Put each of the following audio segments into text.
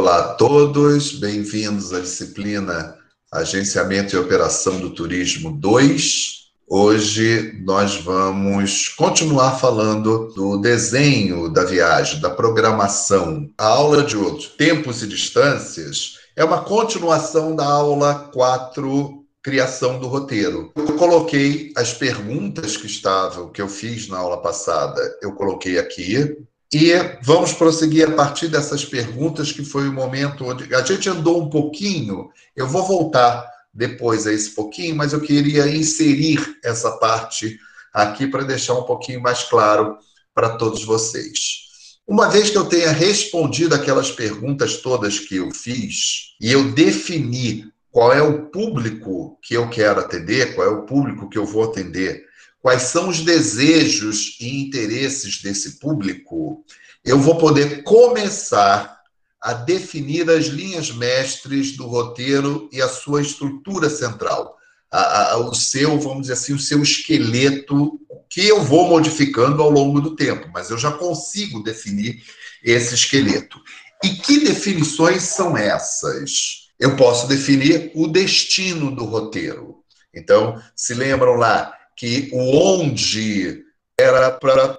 Olá a todos, bem-vindos à disciplina Agenciamento e Operação do Turismo 2. Hoje nós vamos continuar falando do desenho da viagem, da programação. A aula de hoje, Tempos e Distâncias, é uma continuação da aula 4, Criação do Roteiro. Eu coloquei as perguntas que estavam, que eu fiz na aula passada, eu coloquei aqui, e vamos prosseguir a partir dessas perguntas, que foi o momento onde a gente andou um pouquinho. Eu vou voltar depois a esse pouquinho, mas eu queria inserir essa parte aqui para deixar um pouquinho mais claro para todos vocês. Uma vez que eu tenha respondido aquelas perguntas todas que eu fiz e eu defini qual é o público que eu quero atender, qual é o público que eu vou atender quais são os desejos e interesses desse público, eu vou poder começar a definir as linhas mestres do roteiro e a sua estrutura central. A, a, o seu, vamos dizer assim, o seu esqueleto, que eu vou modificando ao longo do tempo, mas eu já consigo definir esse esqueleto. E que definições são essas? Eu posso definir o destino do roteiro. Então, se lembram lá, que o onde era para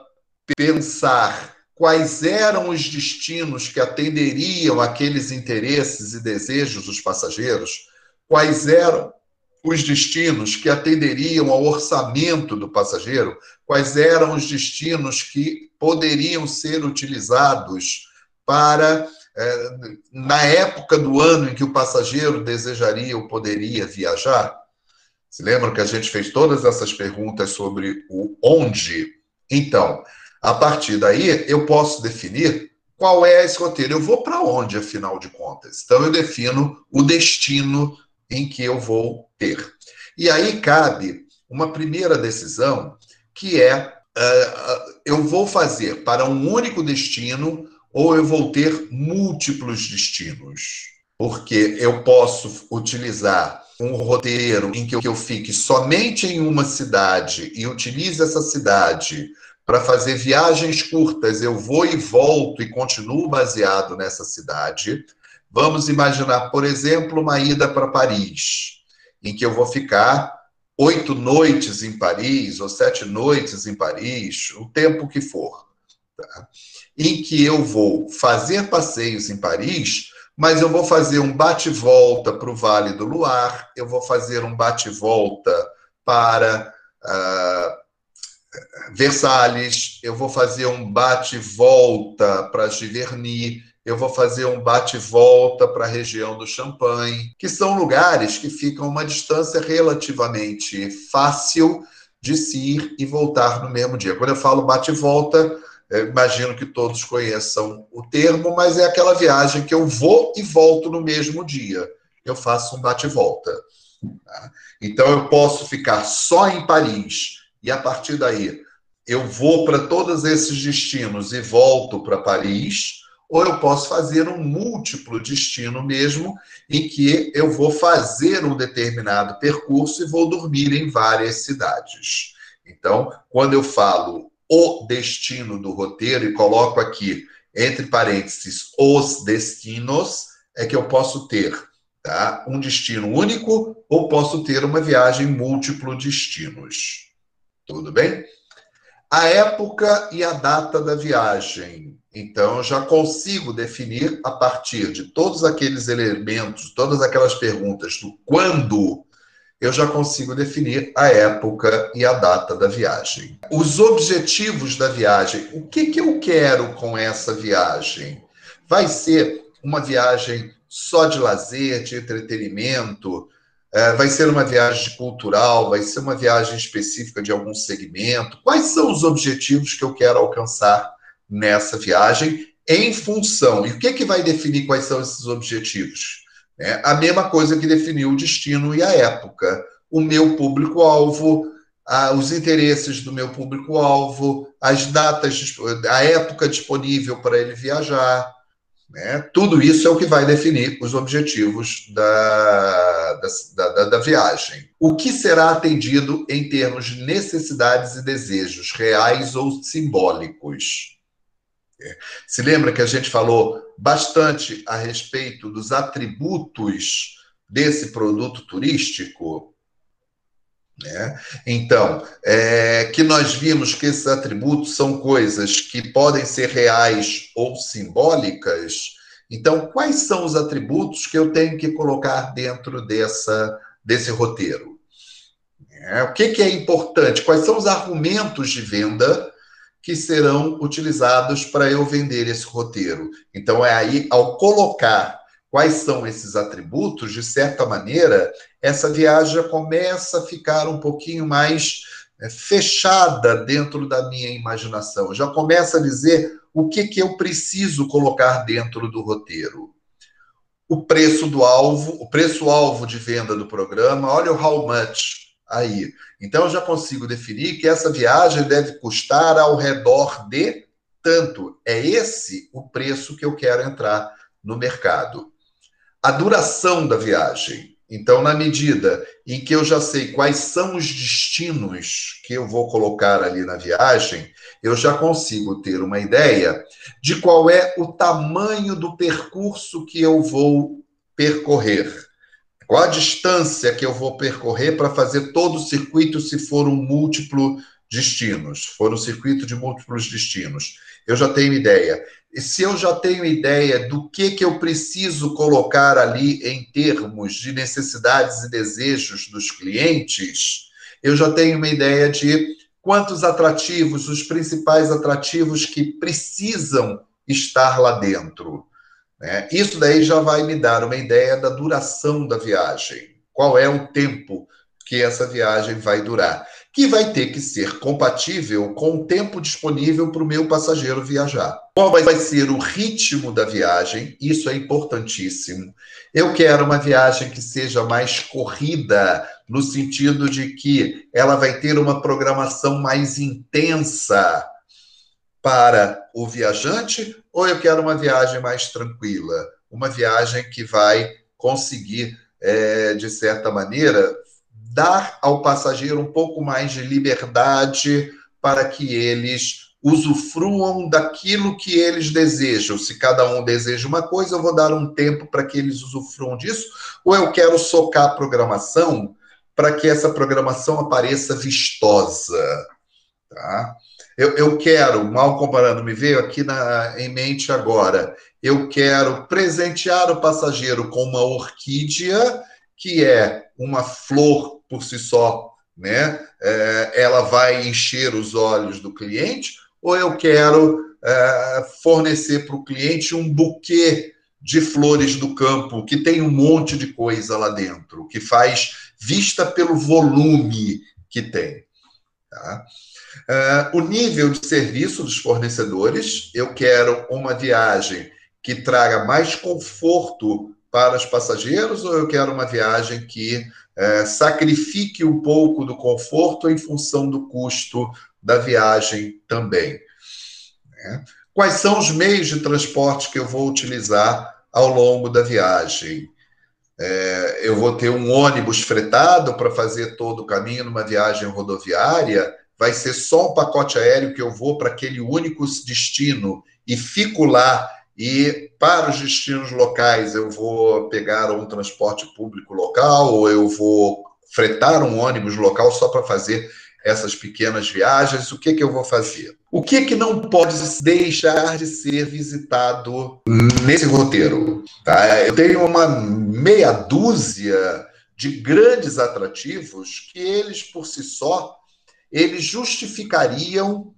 pensar quais eram os destinos que atenderiam aqueles interesses e desejos dos passageiros, quais eram os destinos que atenderiam ao orçamento do passageiro, quais eram os destinos que poderiam ser utilizados para, eh, na época do ano em que o passageiro desejaria ou poderia viajar. Se lembram que a gente fez todas essas perguntas sobre o onde? Então, a partir daí, eu posso definir qual é esse roteiro. Eu vou para onde, afinal de contas? Então, eu defino o destino em que eu vou ter. E aí cabe uma primeira decisão, que é: uh, eu vou fazer para um único destino ou eu vou ter múltiplos destinos? Porque eu posso utilizar um roteiro em que eu fique somente em uma cidade e utilize essa cidade para fazer viagens curtas, eu vou e volto e continuo baseado nessa cidade. Vamos imaginar, por exemplo, uma ida para Paris, em que eu vou ficar oito noites em Paris ou sete noites em Paris, o tempo que for. Tá? Em que eu vou fazer passeios em Paris mas eu vou fazer um bate-volta para o Vale do Luar, eu vou fazer um bate-volta para uh, Versalhes, eu vou fazer um bate-volta para Giverny, eu vou fazer um bate-volta para a região do Champagne, que são lugares que ficam uma distância relativamente fácil de se ir e voltar no mesmo dia. Quando eu falo bate-volta, eu imagino que todos conheçam o termo, mas é aquela viagem que eu vou e volto no mesmo dia. Eu faço um bate-volta. Tá? Então eu posso ficar só em Paris e a partir daí eu vou para todos esses destinos e volto para Paris, ou eu posso fazer um múltiplo destino mesmo, em que eu vou fazer um determinado percurso e vou dormir em várias cidades. Então, quando eu falo o destino do roteiro e coloco aqui entre parênteses os destinos, é que eu posso ter tá? um destino único ou posso ter uma viagem múltiplo destinos. Tudo bem? A época e a data da viagem. Então, já consigo definir a partir de todos aqueles elementos, todas aquelas perguntas do quando eu já consigo definir a época e a data da viagem. Os objetivos da viagem. O que, que eu quero com essa viagem? Vai ser uma viagem só de lazer, de entretenimento? É, vai ser uma viagem cultural? Vai ser uma viagem específica de algum segmento? Quais são os objetivos que eu quero alcançar nessa viagem em função? E o que, que vai definir quais são esses objetivos? É a mesma coisa que definiu o destino e a época. O meu público-alvo, os interesses do meu público-alvo, as datas, a época disponível para ele viajar. Né? Tudo isso é o que vai definir os objetivos da, da, da, da viagem. O que será atendido em termos de necessidades e desejos reais ou simbólicos? Se lembra que a gente falou bastante a respeito dos atributos desse produto turístico? Né? Então, é, que nós vimos que esses atributos são coisas que podem ser reais ou simbólicas. Então, quais são os atributos que eu tenho que colocar dentro dessa, desse roteiro? É, o que, que é importante? Quais são os argumentos de venda que serão utilizados para eu vender esse roteiro? Então, é aí, ao colocar quais são esses atributos, de certa maneira, essa viagem começa a ficar um pouquinho mais é, fechada dentro da minha imaginação. Já começa a dizer o que, que eu preciso colocar dentro do roteiro. O preço do alvo, o preço-alvo de venda do programa, olha o how much aí. Então eu já consigo definir que essa viagem deve custar ao redor de tanto. É esse o preço que eu quero entrar no mercado a duração da viagem. Então, na medida em que eu já sei quais são os destinos que eu vou colocar ali na viagem, eu já consigo ter uma ideia de qual é o tamanho do percurso que eu vou percorrer. Qual a distância que eu vou percorrer para fazer todo o circuito se for um múltiplo destinos, for um circuito de múltiplos destinos. Eu já tenho ideia. E se eu já tenho ideia do que, que eu preciso colocar ali em termos de necessidades e desejos dos clientes, eu já tenho uma ideia de quantos atrativos, os principais atrativos que precisam estar lá dentro. Né? Isso daí já vai me dar uma ideia da duração da viagem. Qual é o tempo que essa viagem vai durar? que vai ter que ser compatível com o tempo disponível para o meu passageiro viajar. Qual vai ser o ritmo da viagem? Isso é importantíssimo. Eu quero uma viagem que seja mais corrida, no sentido de que ela vai ter uma programação mais intensa para o viajante, ou eu quero uma viagem mais tranquila? Uma viagem que vai conseguir, é, de certa maneira, dar ao passageiro um pouco mais de liberdade para que eles usufruam daquilo que eles desejam. Se cada um deseja uma coisa, eu vou dar um tempo para que eles usufruam disso, ou eu quero socar a programação para que essa programação apareça vistosa. Tá? Eu, eu quero, mal comparando, me veio aqui na, em mente agora, eu quero presentear o passageiro com uma orquídea, que é uma flor por si só, né? É, ela vai encher os olhos do cliente, ou eu quero é, fornecer para o cliente um buquê de flores do campo, que tem um monte de coisa lá dentro, que faz vista pelo volume que tem. Tá? Uh, o nível de serviço dos fornecedores, eu quero uma viagem que traga mais conforto para os passageiros, ou eu quero uma viagem que é, sacrifique um pouco do conforto em função do custo da viagem também. Né? Quais são os meios de transporte que eu vou utilizar ao longo da viagem? É, eu vou ter um ônibus fretado para fazer todo o caminho numa viagem rodoviária? Vai ser só um pacote aéreo que eu vou para aquele único destino e fico lá e para os destinos locais, eu vou pegar um transporte público local ou eu vou fretar um ônibus local só para fazer essas pequenas viagens. O que, que eu vou fazer? O que, que não pode deixar de ser visitado nesse roteiro? Tá? Eu tenho uma meia dúzia de grandes atrativos que eles, por si só, eles justificariam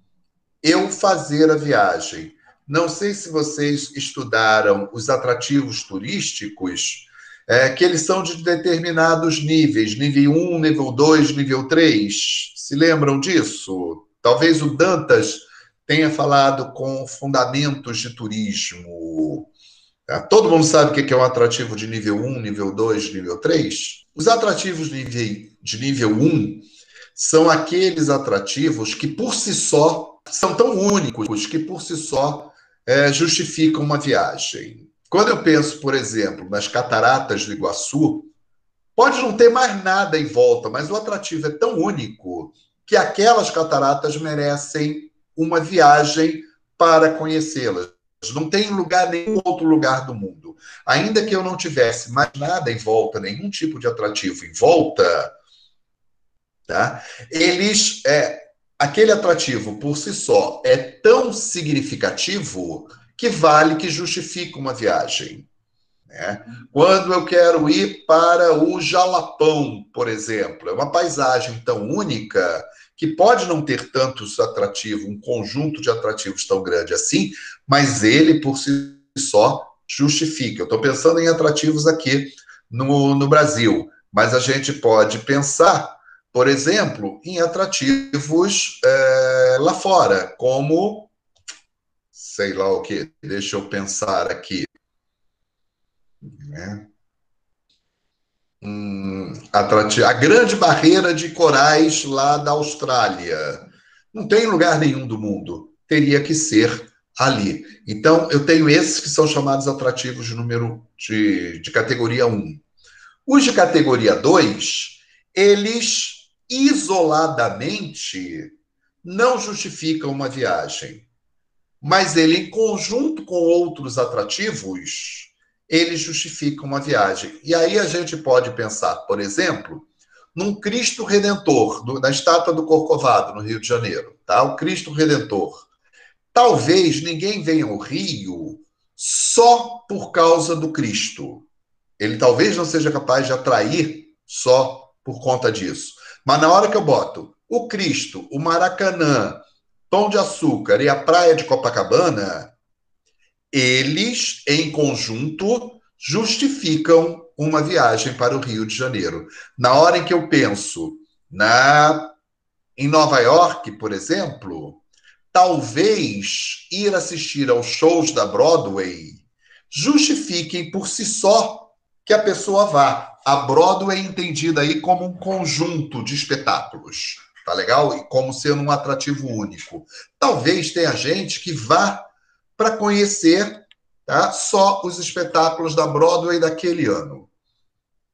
eu fazer a viagem. Não sei se vocês estudaram os atrativos turísticos, é, que eles são de determinados níveis, nível 1, nível 2, nível 3. Se lembram disso? Talvez o Dantas tenha falado com fundamentos de turismo. É, todo mundo sabe o que é um atrativo de nível 1, nível 2, nível 3? Os atrativos de nível 1 são aqueles atrativos que, por si só, são tão únicos que, por si só, é, justificam uma viagem. Quando eu penso, por exemplo, nas cataratas do Iguaçu, pode não ter mais nada em volta, mas o atrativo é tão único que aquelas cataratas merecem uma viagem para conhecê-las. Não tem lugar, nenhum outro lugar do mundo. Ainda que eu não tivesse mais nada em volta, nenhum tipo de atrativo em volta, tá? eles, é, aquele atrativo por si só é tão significativo que vale, que justifica uma viagem. Né? Quando eu quero ir para o Jalapão, por exemplo, é uma paisagem tão única que pode não ter tantos atrativos, um conjunto de atrativos tão grande assim, mas ele por si só justifica. Eu estou pensando em atrativos aqui no, no Brasil, mas a gente pode pensar, por exemplo, em atrativos é, lá fora, como sei lá o que, deixa eu pensar aqui. Né? Hum, a grande barreira de corais lá da Austrália. Não tem lugar nenhum do mundo. Teria que ser ali. Então, eu tenho esses que são chamados atrativos de número de, de categoria 1. Os de categoria 2, eles isoladamente não justificam uma viagem. Mas ele, em conjunto com outros atrativos, ele justifica uma viagem. E aí a gente pode pensar, por exemplo, num Cristo Redentor, na estátua do Corcovado, no Rio de Janeiro, tá? O Cristo Redentor. Talvez ninguém venha ao Rio só por causa do Cristo. Ele talvez não seja capaz de atrair só por conta disso. Mas na hora que eu boto o Cristo, o Maracanã, Pão de Açúcar e a Praia de Copacabana, eles, em conjunto, justificam uma viagem para o Rio de Janeiro. Na hora em que eu penso na em Nova York, por exemplo, talvez ir assistir aos shows da Broadway justifiquem por si só que a pessoa vá. A Broadway é entendida aí como um conjunto de espetáculos, tá legal? E como sendo um atrativo único. Talvez tenha gente que vá para conhecer tá, só os espetáculos da Broadway daquele ano,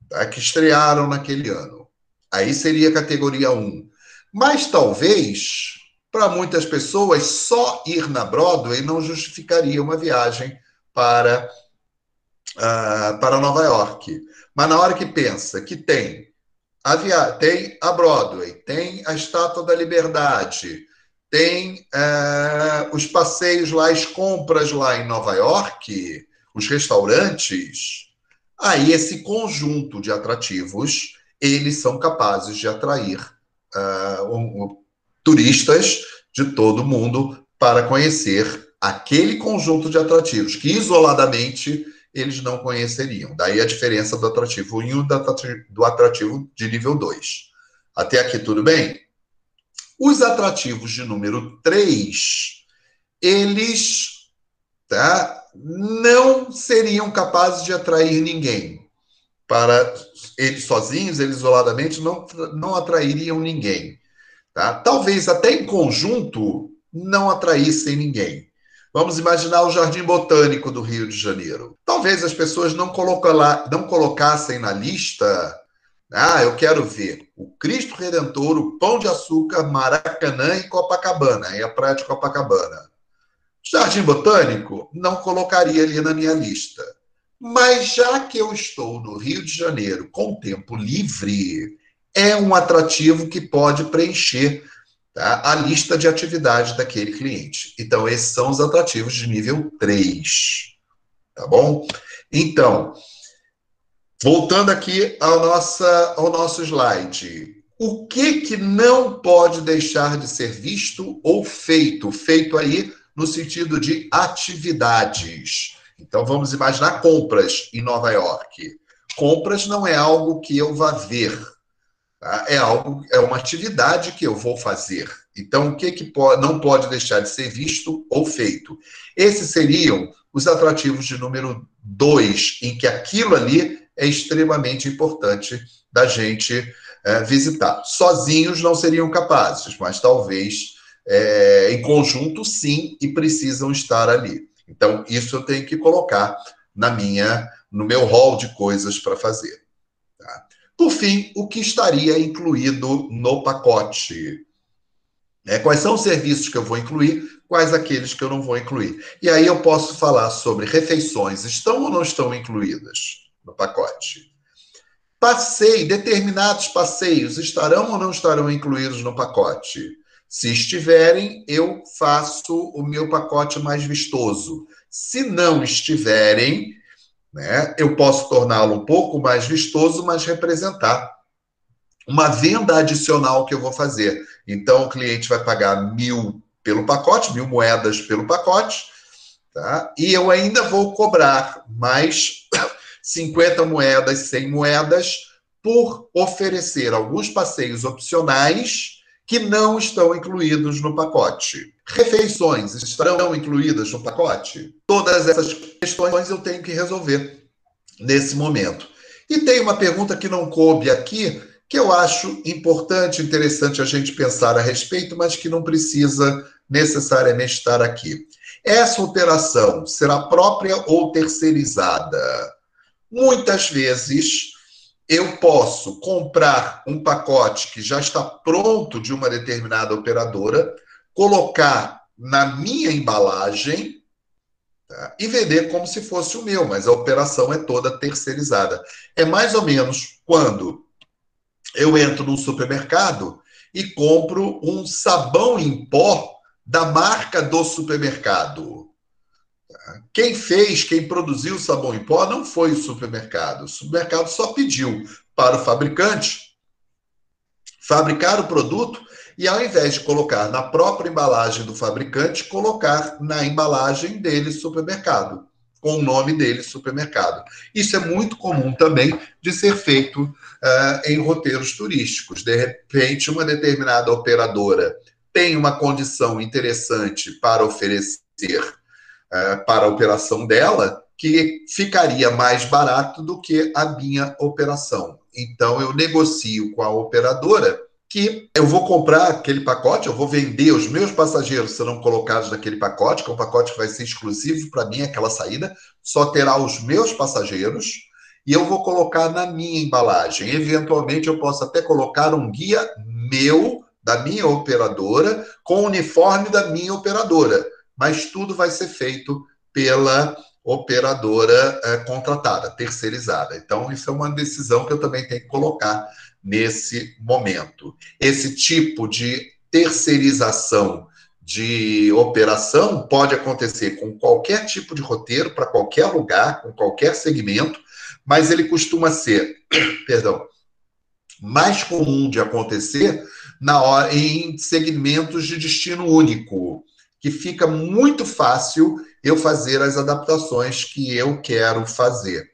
tá, que estrearam naquele ano. Aí seria categoria 1. Mas talvez, para muitas pessoas, só ir na Broadway não justificaria uma viagem para, uh, para Nova York. Mas na hora que pensa que tem a, via tem a Broadway, tem a Estátua da Liberdade, tem é, os passeios lá, as compras lá em Nova York, os restaurantes. Aí esse conjunto de atrativos, eles são capazes de atrair um, um, turistas de todo mundo para conhecer aquele conjunto de atrativos que isoladamente eles não conheceriam. Daí a diferença do atrativo 1 e do atrativo de nível 2. Até aqui tudo bem? Os atrativos de número 3, eles tá, não seriam capazes de atrair ninguém. Para eles sozinhos, eles isoladamente, não, não atrairiam ninguém. Tá? Talvez até em conjunto não atraíssem ninguém. Vamos imaginar o Jardim Botânico do Rio de Janeiro. Talvez as pessoas não, não colocassem na lista ah, eu quero ver o Cristo Redentor, o Pão de Açúcar, Maracanã e Copacabana, e a Praia de Copacabana. Jardim Botânico, não colocaria ali na minha lista. Mas já que eu estou no Rio de Janeiro com tempo livre, é um atrativo que pode preencher tá, a lista de atividades daquele cliente. Então, esses são os atrativos de nível 3. Tá bom? Então, Voltando aqui ao, nossa, ao nosso slide. O que, que não pode deixar de ser visto ou feito? Feito aí no sentido de atividades. Então vamos imaginar compras em Nova York. Compras não é algo que eu vá ver, tá? é algo, é uma atividade que eu vou fazer. Então o que, que não pode deixar de ser visto ou feito? Esses seriam os atrativos de número 2, em que aquilo ali é extremamente importante da gente é, visitar. Sozinhos não seriam capazes, mas talvez é, em conjunto sim e precisam estar ali. Então isso eu tenho que colocar na minha, no meu hall de coisas para fazer. Por fim, o que estaria incluído no pacote? É, quais são os serviços que eu vou incluir, quais aqueles que eu não vou incluir. E aí eu posso falar sobre refeições, estão ou não estão incluídas no pacote? Passeio, determinados passeios estarão ou não estarão incluídos no pacote? Se estiverem, eu faço o meu pacote mais vistoso. Se não estiverem, né, eu posso torná-lo um pouco mais vistoso, mas representar uma venda adicional que eu vou fazer. Então, o cliente vai pagar mil pelo pacote, mil moedas pelo pacote, tá? e eu ainda vou cobrar mais 50 moedas, 100 moedas, por oferecer alguns passeios opcionais que não estão incluídos no pacote. Refeições estarão incluídas no pacote? Todas essas questões eu tenho que resolver nesse momento. E tem uma pergunta que não coube aqui, que eu acho importante, interessante a gente pensar a respeito, mas que não precisa necessariamente estar aqui. Essa operação será própria ou terceirizada? Muitas vezes eu posso comprar um pacote que já está pronto de uma determinada operadora, colocar na minha embalagem tá? e vender como se fosse o meu, mas a operação é toda terceirizada. É mais ou menos quando eu entro num supermercado e compro um sabão em pó da marca do supermercado. Quem fez, quem produziu o sabão em pó não foi o supermercado. O supermercado só pediu para o fabricante fabricar o produto e, ao invés de colocar na própria embalagem do fabricante, colocar na embalagem dele supermercado com o nome dele, supermercado. Isso é muito comum também de ser feito uh, em roteiros turísticos. De repente, uma determinada operadora tem uma condição interessante para oferecer uh, para a operação dela, que ficaria mais barato do que a minha operação. Então, eu negocio com a operadora que eu vou comprar aquele pacote, eu vou vender, os meus passageiros serão colocados naquele pacote, que é um pacote que vai ser exclusivo para mim, aquela saída, só terá os meus passageiros, e eu vou colocar na minha embalagem. Eventualmente, eu posso até colocar um guia meu, da minha operadora, com o uniforme da minha operadora, mas tudo vai ser feito pela operadora é, contratada, terceirizada. Então, isso é uma decisão que eu também tenho que colocar nesse momento. Esse tipo de terceirização de operação pode acontecer com qualquer tipo de roteiro, para qualquer lugar, com qualquer segmento, mas ele costuma ser, perdão, mais comum de acontecer na hora, em segmentos de destino único, que fica muito fácil eu fazer as adaptações que eu quero fazer.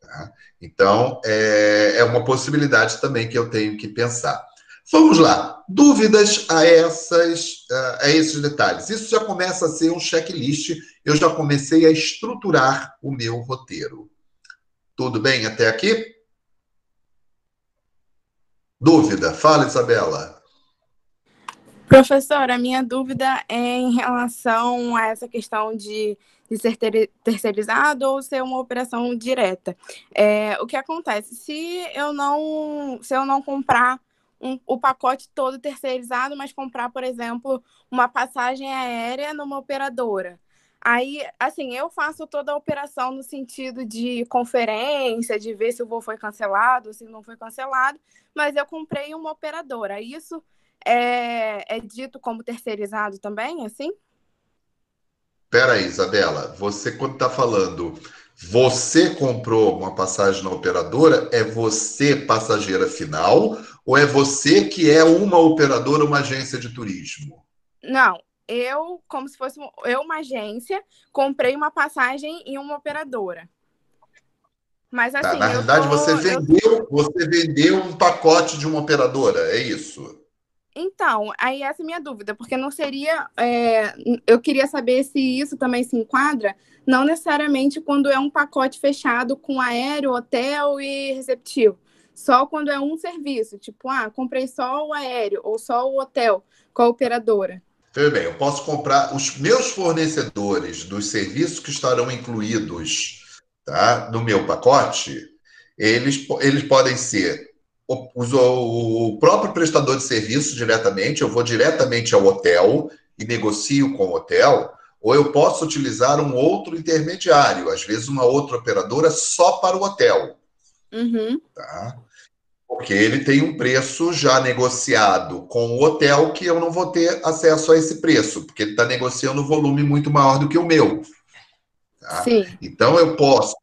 Tá? Então, é, é uma possibilidade também que eu tenho que pensar. Vamos lá. Dúvidas a, essas, a esses detalhes. Isso já começa a ser um checklist. Eu já comecei a estruturar o meu roteiro. Tudo bem até aqui? Dúvida? Fala, Isabela. Professor, a minha dúvida é em relação a essa questão de de ser ter, terceirizado ou ser uma operação direta. É, o que acontece? Se eu não, se eu não comprar um, o pacote todo terceirizado, mas comprar, por exemplo, uma passagem aérea numa operadora. Aí, assim, eu faço toda a operação no sentido de conferência, de ver se o voo foi cancelado, se não foi cancelado, mas eu comprei uma operadora. Isso é, é dito como terceirizado também, assim? Peraí, Isabela, você quando está falando, você comprou uma passagem na operadora, é você passageira final ou é você que é uma operadora, uma agência de turismo? Não, eu, como se fosse eu uma agência, comprei uma passagem em uma operadora. Mas tá, assim, tá, na realidade tô, você vendeu, eu... você vendeu um pacote de uma operadora, é isso? Então, aí essa é a minha dúvida, porque não seria. É, eu queria saber se isso também se enquadra, não necessariamente quando é um pacote fechado com aéreo, hotel e receptivo. Só quando é um serviço, tipo, ah, comprei só o aéreo ou só o hotel com a operadora. Tudo bem, eu posso comprar os meus fornecedores dos serviços que estarão incluídos tá, no meu pacote, eles, eles podem ser o, o próprio prestador de serviço diretamente, eu vou diretamente ao hotel e negocio com o hotel, ou eu posso utilizar um outro intermediário, às vezes uma outra operadora só para o hotel. Uhum. Tá? Porque ele tem um preço já negociado com o hotel que eu não vou ter acesso a esse preço, porque ele está negociando um volume muito maior do que o meu. Tá? Sim. Então eu posso.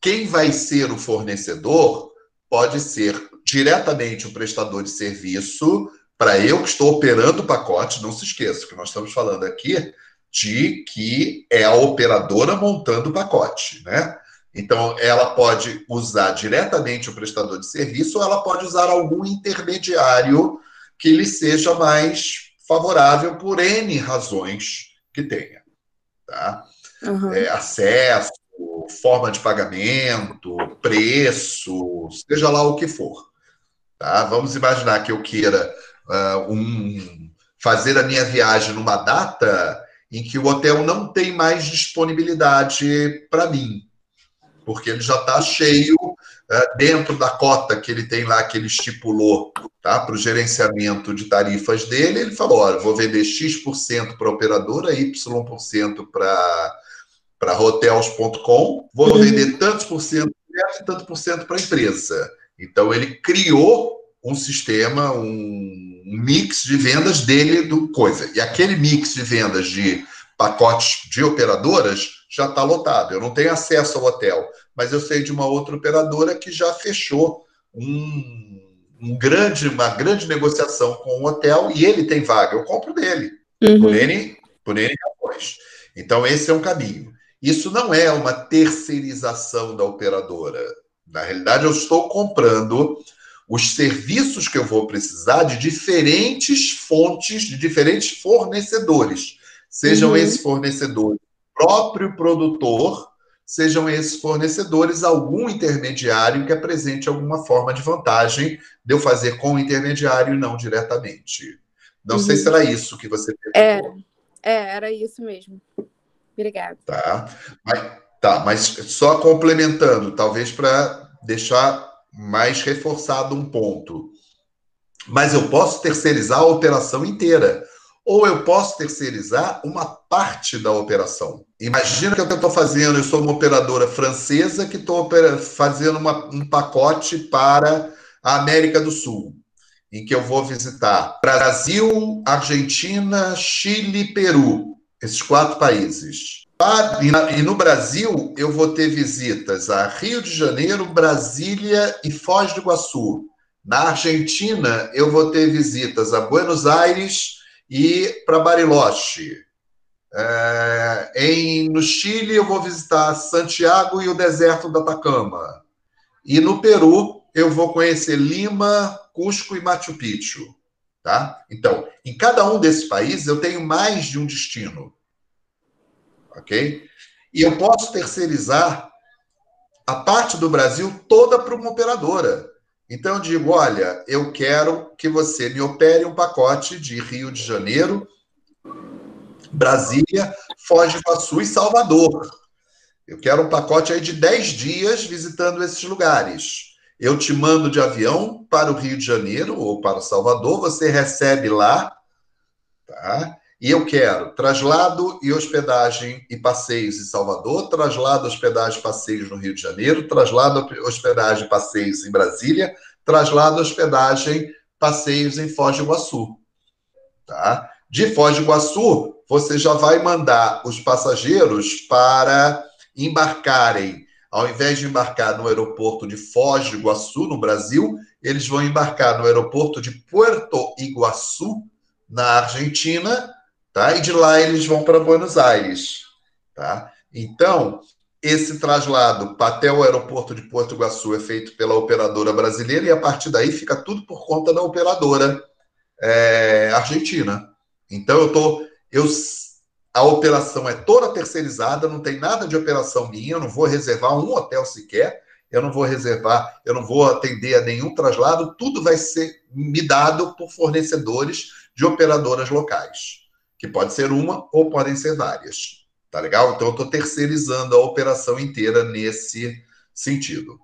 Quem vai ser o fornecedor pode ser diretamente o prestador de serviço, para eu que estou operando o pacote, não se esqueça que nós estamos falando aqui de que é a operadora montando o pacote, né? Então, ela pode usar diretamente o prestador de serviço ou ela pode usar algum intermediário que lhe seja mais favorável por N razões que tenha. Tá? Uhum. É, acesso, forma de pagamento, preço, seja lá o que for. Tá? Vamos imaginar que eu queira uh, um, fazer a minha viagem numa data em que o hotel não tem mais disponibilidade para mim, porque ele já está cheio uh, dentro da cota que ele tem lá, que ele estipulou tá, para o gerenciamento de tarifas dele. Ele falou: olha, vou vender X% para a operadora, Y% para para hotels.com, vou uhum. vender tantos por cento e tanto por cento para a empresa. Então ele criou um sistema, um mix de vendas dele do coisa. E aquele mix de vendas de pacotes de operadoras já está lotado. Eu não tenho acesso ao hotel, mas eu sei de uma outra operadora que já fechou um, um grande, uma grande negociação com o hotel e ele tem vaga. Eu compro dele uhum. por N, por N Então esse é um caminho. Isso não é uma terceirização da operadora. Na realidade, eu estou comprando os serviços que eu vou precisar de diferentes fontes, de diferentes fornecedores. Sejam uhum. esses fornecedores próprio produtor, sejam esses fornecedores algum intermediário que apresente alguma forma de vantagem de eu fazer com o intermediário e não diretamente. Não uhum. sei se era isso que você perguntou. Era, é, era isso mesmo. Obrigada. Tá. Mas, tá, mas só complementando, talvez para deixar mais reforçado um ponto. Mas eu posso terceirizar a operação inteira. Ou eu posso terceirizar uma parte da operação. Imagina que eu estou fazendo, eu sou uma operadora francesa que estou fazendo uma, um pacote para a América do Sul, em que eu vou visitar Brasil, Argentina, Chile, Peru esses quatro países. E no Brasil, eu vou ter visitas a Rio de Janeiro, Brasília e Foz do Iguaçu. Na Argentina, eu vou ter visitas a Buenos Aires e para Bariloche. É, em, no Chile, eu vou visitar Santiago e o deserto da Atacama. E no Peru, eu vou conhecer Lima, Cusco e Machu Picchu. Tá? Então, em cada um desses países, eu tenho mais de um destino. Ok? E eu posso terceirizar a parte do Brasil toda para uma operadora. Então, eu digo: olha, eu quero que você me opere um pacote de Rio de Janeiro, Brasília, Foz do Iguaçu e Salvador. Eu quero um pacote aí de 10 dias visitando esses lugares. Eu te mando de avião para o Rio de Janeiro ou para Salvador, você recebe lá, tá? E eu quero traslado e hospedagem e passeios em Salvador, traslado, hospedagem e passeios no Rio de Janeiro, traslado, hospedagem e passeios em Brasília, traslado, hospedagem, passeios em Foz do Iguaçu. Tá? De Foz do Iguaçu, você já vai mandar os passageiros para embarcarem ao invés de embarcar no aeroporto de Foz do Iguaçu, no Brasil, eles vão embarcar no aeroporto de Puerto Iguaçu, na Argentina, tá? E de lá eles vão para Buenos Aires, tá? Então, esse traslado até o aeroporto de Porto Iguaçu é feito pela operadora brasileira e a partir daí fica tudo por conta da operadora é, argentina. Então, eu tô, eu a operação é toda terceirizada, não tem nada de operação minha, eu não vou reservar um hotel sequer, eu não vou reservar, eu não vou atender a nenhum traslado, tudo vai ser me dado por fornecedores de operadoras locais, que pode ser uma ou podem ser várias. Tá legal? Então eu estou terceirizando a operação inteira nesse sentido.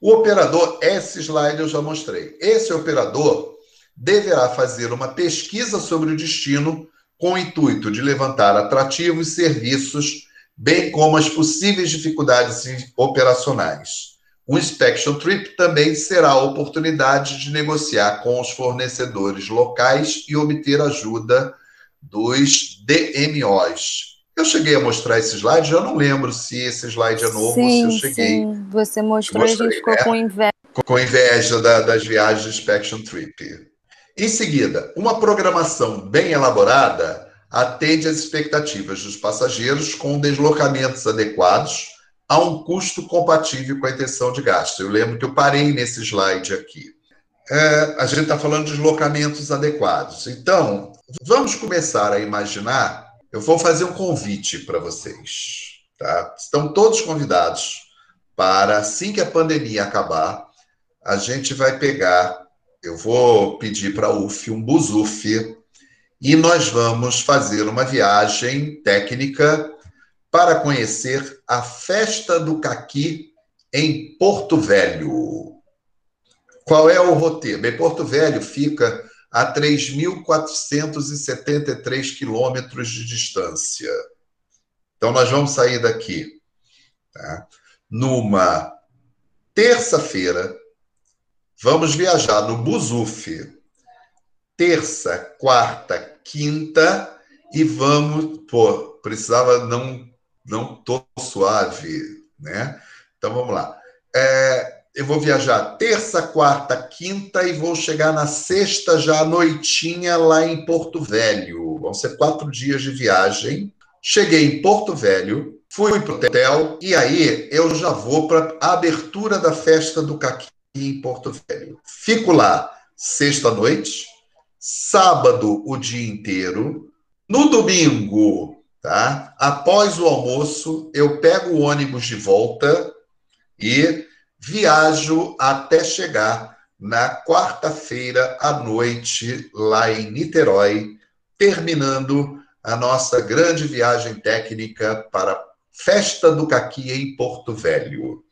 O operador, esse slide eu já mostrei. Esse operador deverá fazer uma pesquisa sobre o destino com o intuito de levantar atrativos serviços, bem como as possíveis dificuldades operacionais. O Inspection Trip também será a oportunidade de negociar com os fornecedores locais e obter ajuda dos DMOs, eu cheguei a mostrar esse slide, já não lembro se esse slide é novo sim, ou se eu cheguei. Sim, você mostrou e a gente ficou né? com inveja. Com inveja da, das viagens de Inspection Trip. Em seguida, uma programação bem elaborada atende às expectativas dos passageiros com deslocamentos adequados a um custo compatível com a intenção de gasto. Eu lembro que eu parei nesse slide aqui. É, a gente está falando de deslocamentos adequados. Então, vamos começar a imaginar eu vou fazer um convite para vocês. Tá? Estão todos convidados para, assim que a pandemia acabar, a gente vai pegar, eu vou pedir para a UF um Buzuf e nós vamos fazer uma viagem técnica para conhecer a Festa do Caqui em Porto Velho. Qual é o roteiro? Bem, Porto Velho fica a 3.473 quilômetros de distância. Então, nós vamos sair daqui tá? numa terça-feira, vamos viajar no Buzuf, terça, quarta, quinta, e vamos. Pô, precisava não, não tô suave, né? Então vamos lá. É, eu vou viajar terça, quarta, quinta e vou chegar na sexta já à noitinha lá em Porto Velho. Vão ser quatro dias de viagem. Cheguei em Porto Velho, fui para o hotel e aí eu já vou para a abertura da festa do Caqui em Porto Velho. Fico lá sexta noite, sábado o dia inteiro. No domingo, tá? Após o almoço, eu pego o ônibus de volta e viajo até chegar na quarta-feira à noite lá em Niterói, terminando a nossa grande viagem técnica para a Festa do Caqui em Porto Velho.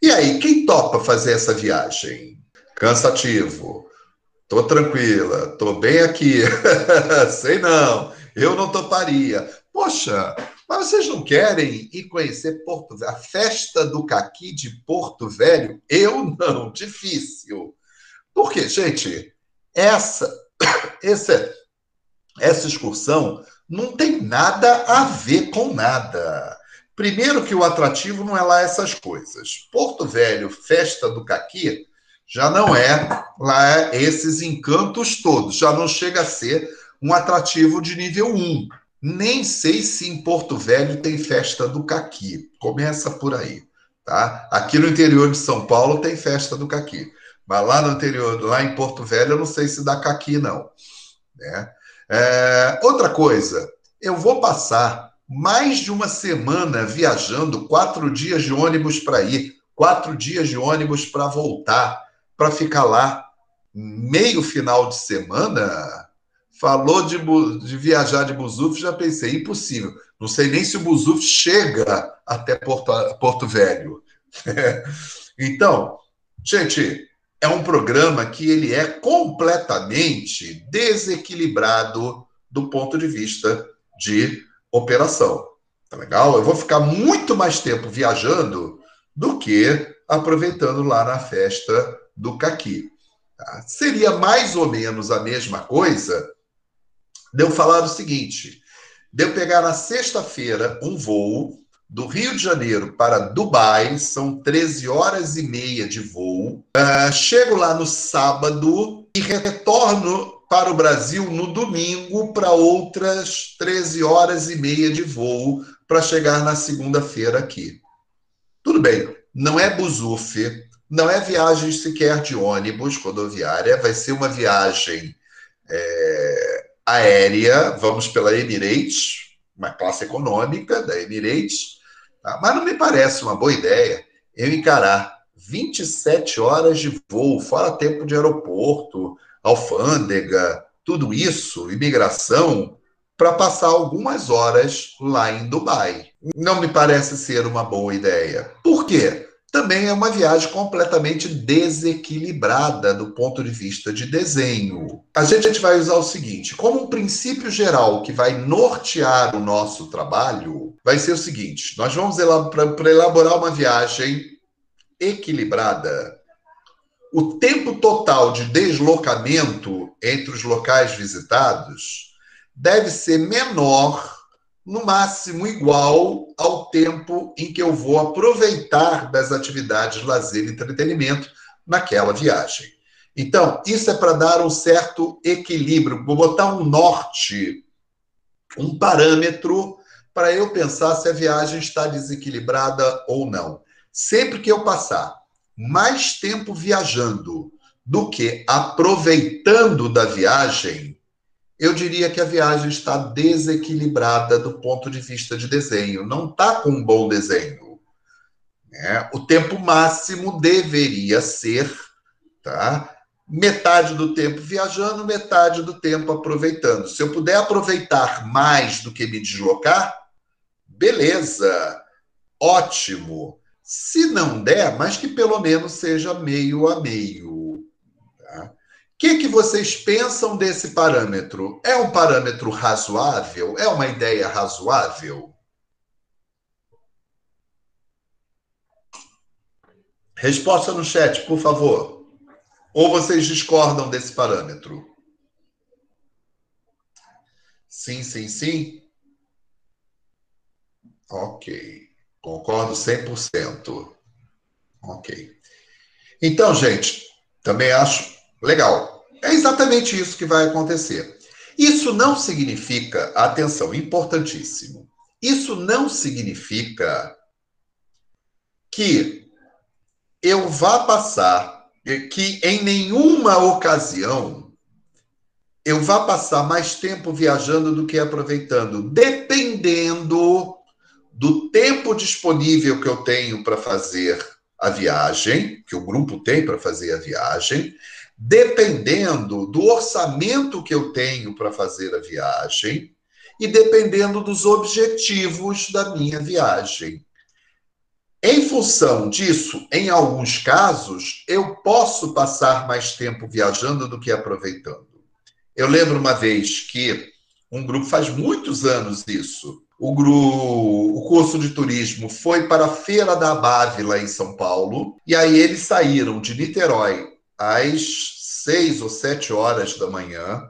E aí, quem topa fazer essa viagem? Cansativo. Tô tranquila, tô bem aqui. Sei não, eu não toparia. Poxa, mas vocês não querem ir conhecer Porto Velho? A festa do caqui de Porto Velho? Eu não, difícil. Por quê, gente? Essa, essa, essa excursão não tem nada a ver com nada. Primeiro que o atrativo não é lá essas coisas. Porto Velho, festa do caqui, já não é lá esses encantos todos. Já não chega a ser um atrativo de nível 1. Nem sei se em Porto Velho tem festa do caqui. Começa por aí, tá? Aqui no interior de São Paulo tem festa do caqui. Mas lá no interior, lá em Porto Velho, eu não sei se dá caqui, não. Né? É, outra coisa, eu vou passar mais de uma semana viajando, quatro dias de ônibus para ir, quatro dias de ônibus para voltar, para ficar lá meio final de semana. Falou de, de viajar de Buzuf, já pensei, impossível. Não sei nem se o Buzuf chega até Porto, Porto Velho. então, gente, é um programa que ele é completamente desequilibrado do ponto de vista de operação. Tá legal? Eu vou ficar muito mais tempo viajando do que aproveitando lá na festa do Caqui. Tá? Seria mais ou menos a mesma coisa deu falar o seguinte: deu pegar na sexta-feira um voo do Rio de Janeiro para Dubai, são 13 horas e meia de voo. Uh, chego lá no sábado e retorno para o Brasil no domingo para outras 13 horas e meia de voo para chegar na segunda-feira aqui. Tudo bem, não é Buzuf, não é viagem sequer de ônibus rodoviária, vai ser uma viagem é, aérea, vamos pela Emirates, uma classe econômica da Emirates, tá? mas não me parece uma boa ideia eu encarar 27 horas de voo, fora tempo de aeroporto, alfândega, tudo isso, imigração, para passar algumas horas lá em Dubai. Não me parece ser uma boa ideia. Por quê? Também é uma viagem completamente desequilibrada do ponto de vista de desenho. A gente vai usar o seguinte: como um princípio geral que vai nortear o nosso trabalho, vai ser o seguinte: nós vamos para elaborar uma viagem equilibrada. O tempo total de deslocamento entre os locais visitados deve ser menor no máximo igual ao tempo em que eu vou aproveitar das atividades de lazer e entretenimento naquela viagem. Então, isso é para dar um certo equilíbrio, vou botar um norte, um parâmetro para eu pensar se a viagem está desequilibrada ou não. Sempre que eu passar mais tempo viajando do que aproveitando da viagem, eu diria que a viagem está desequilibrada do ponto de vista de desenho, não está com um bom desenho. Né? O tempo máximo deveria ser tá? metade do tempo viajando, metade do tempo aproveitando. Se eu puder aproveitar mais do que me deslocar, beleza, ótimo. Se não der, mas que pelo menos seja meio a meio que, que vocês pensam desse parâmetro? É um parâmetro razoável? É uma ideia razoável? Resposta no chat, por favor. Ou vocês discordam desse parâmetro? Sim, sim, sim. Ok. Concordo 100%. Ok. Então, gente, também acho Legal. É exatamente isso que vai acontecer. Isso não significa, atenção, importantíssimo. Isso não significa que eu vá passar, que em nenhuma ocasião eu vá passar mais tempo viajando do que aproveitando, dependendo do tempo disponível que eu tenho para fazer a viagem, que o grupo tem para fazer a viagem, dependendo do orçamento que eu tenho para fazer a viagem e dependendo dos objetivos da minha viagem. Em função disso, em alguns casos, eu posso passar mais tempo viajando do que aproveitando. Eu lembro uma vez que um grupo faz muitos anos isso. O, grupo, o curso de turismo foi para a Feira da Bávila em São Paulo, e aí eles saíram de Niterói às seis ou sete horas da manhã,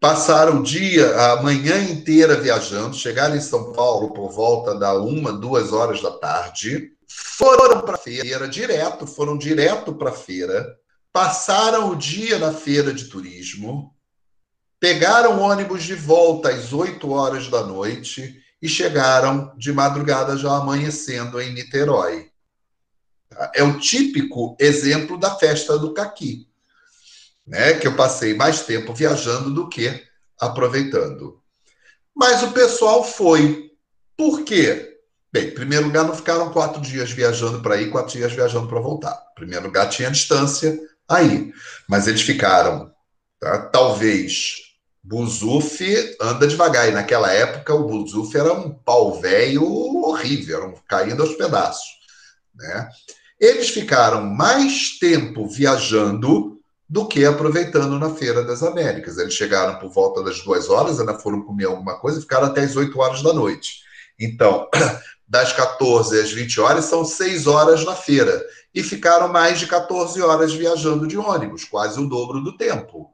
passaram o dia, a manhã inteira viajando, chegaram em São Paulo por volta da uma, duas horas da tarde, foram para a feira direto, foram direto para a feira, passaram o dia na feira de turismo, pegaram ônibus de volta às oito horas da noite e chegaram de madrugada já amanhecendo em Niterói. É o típico exemplo da festa do caqui, né? Que eu passei mais tempo viajando do que aproveitando. Mas o pessoal foi. Por quê? Bem, em primeiro lugar, não ficaram quatro dias viajando para ir, quatro dias viajando para voltar. Em primeiro lugar, tinha distância aí. Mas eles ficaram, tá? talvez, Buzuf anda devagar. E naquela época, o Buzuf era um pau velho horrível, era um, caindo aos pedaços. Né? Eles ficaram mais tempo viajando do que aproveitando na Feira das Américas. Eles chegaram por volta das duas horas, ainda foram comer alguma coisa e ficaram até as 8 horas da noite. Então, das 14 às 20 horas são 6 horas na feira. E ficaram mais de 14 horas viajando de ônibus, quase o dobro do tempo.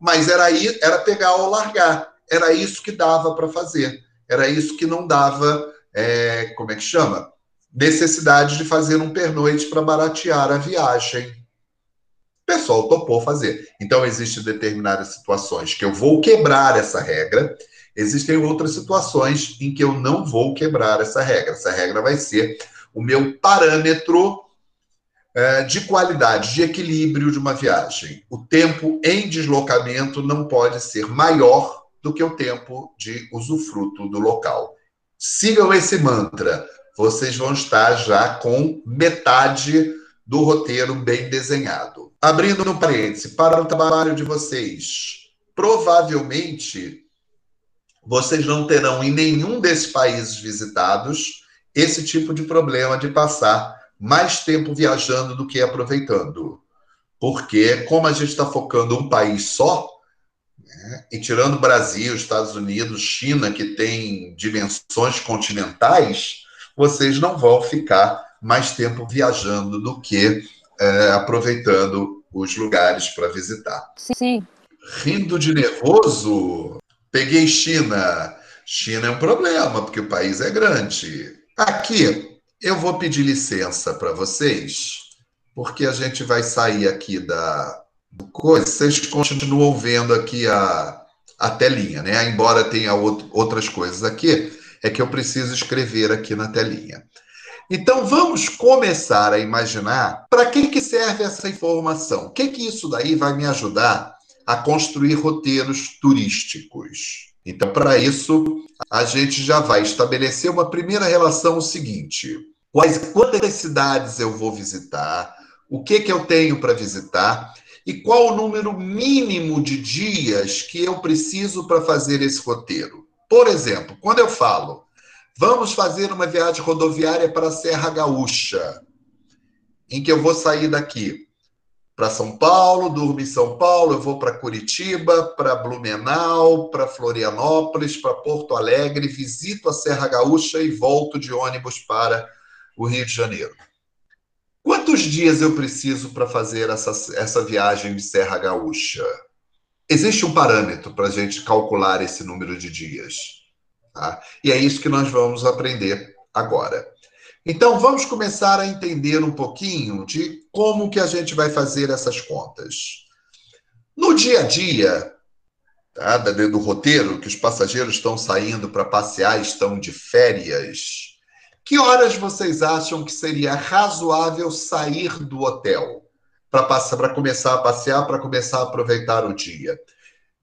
Mas era, aí, era pegar ou largar. Era isso que dava para fazer. Era isso que não dava, é, como é que chama? Necessidade de fazer um pernoite para baratear a viagem. O pessoal topou fazer. Então, existem determinadas situações que eu vou quebrar essa regra, existem outras situações em que eu não vou quebrar essa regra. Essa regra vai ser o meu parâmetro é, de qualidade, de equilíbrio de uma viagem. O tempo em deslocamento não pode ser maior do que o tempo de usufruto do local. Sigam esse mantra vocês vão estar já com metade do roteiro bem desenhado. Abrindo um parêntese, para o trabalho de vocês, provavelmente vocês não terão em nenhum desses países visitados esse tipo de problema de passar mais tempo viajando do que aproveitando. Porque, como a gente está focando um país só, né, e tirando Brasil, Estados Unidos, China, que tem dimensões continentais, vocês não vão ficar mais tempo viajando do que é, aproveitando os lugares para visitar. Sim. Rindo de nervoso, peguei China. China é um problema, porque o país é grande. Aqui, eu vou pedir licença para vocês, porque a gente vai sair aqui da coisa. Vocês continuam vendo aqui a, a telinha, né? Embora tenha outras coisas aqui, é que eu preciso escrever aqui na telinha. Então vamos começar a imaginar para que, que serve essa informação. O que, que isso daí vai me ajudar a construir roteiros turísticos? Então, para isso, a gente já vai estabelecer uma primeira relação o seguinte: quais, quantas cidades eu vou visitar, o que, que eu tenho para visitar e qual o número mínimo de dias que eu preciso para fazer esse roteiro. Por exemplo, quando eu falo Vamos fazer uma viagem rodoviária para a Serra Gaúcha, em que eu vou sair daqui para São Paulo, durmo em São Paulo, eu vou para Curitiba, para Blumenau, para Florianópolis, para Porto Alegre, visito a Serra Gaúcha e volto de ônibus para o Rio de Janeiro. Quantos dias eu preciso para fazer essa, essa viagem de Serra Gaúcha? Existe um parâmetro para a gente calcular esse número de dias. Tá? E é isso que nós vamos aprender agora. Então, vamos começar a entender um pouquinho de como que a gente vai fazer essas contas. No dia a dia, tá? do roteiro, que os passageiros estão saindo para passear, estão de férias, que horas vocês acham que seria razoável sair do hotel para começar a passear, para começar a aproveitar o dia?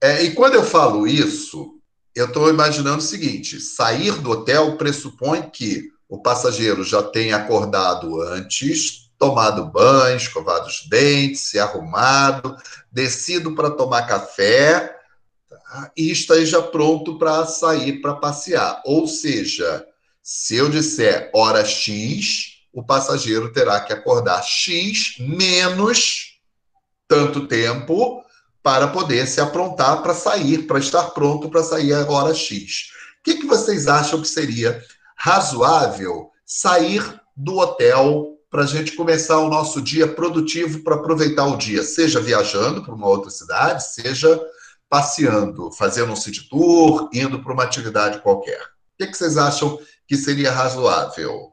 É, e quando eu falo isso, eu estou imaginando o seguinte: sair do hotel pressupõe que o passageiro já tenha acordado antes, tomado banho, escovado os dentes, se arrumado, descido para tomar café tá? e esteja pronto para sair para passear. Ou seja, se eu disser hora X, o passageiro terá que acordar X menos tanto tempo para poder se aprontar para sair, para estar pronto para sair a hora X. O que, que vocês acham que seria razoável sair do hotel para a gente começar o nosso dia produtivo para aproveitar o dia, seja viajando para uma outra cidade, seja passeando, fazendo um city tour, indo para uma atividade qualquer. O que, que vocês acham que seria razoável?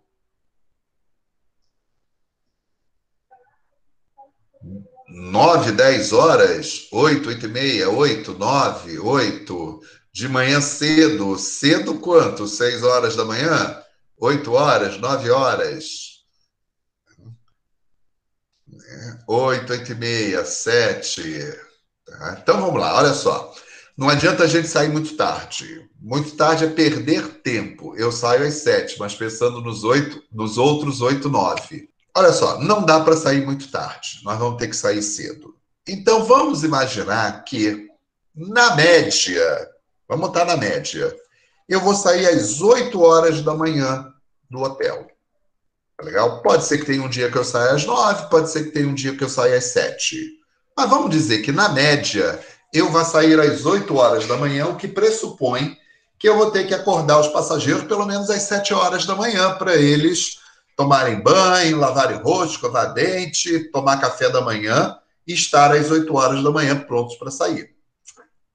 9, 10 horas, 8, 8 e meia, 8, 9, 8, de manhã cedo. Cedo quanto? 6 horas da manhã? 8 horas, 9 horas. 8, 8 e meia, 7. Tá? Então vamos lá, olha só. Não adianta a gente sair muito tarde. Muito tarde é perder tempo. Eu saio às 7, mas pensando nos, 8, nos outros 8, 9. Olha só, não dá para sair muito tarde, nós vamos ter que sair cedo. Então vamos imaginar que, na média, vamos estar na média, eu vou sair às 8 horas da manhã do hotel. Tá legal? Pode ser que tenha um dia que eu saia às 9, pode ser que tenha um dia que eu saia às 7. Mas vamos dizer que, na média, eu vou sair às 8 horas da manhã, o que pressupõe que eu vou ter que acordar os passageiros pelo menos às 7 horas da manhã para eles tomarem banho, lavarem rosto, escovar dente, tomar café da manhã e estar às 8 horas da manhã prontos para sair.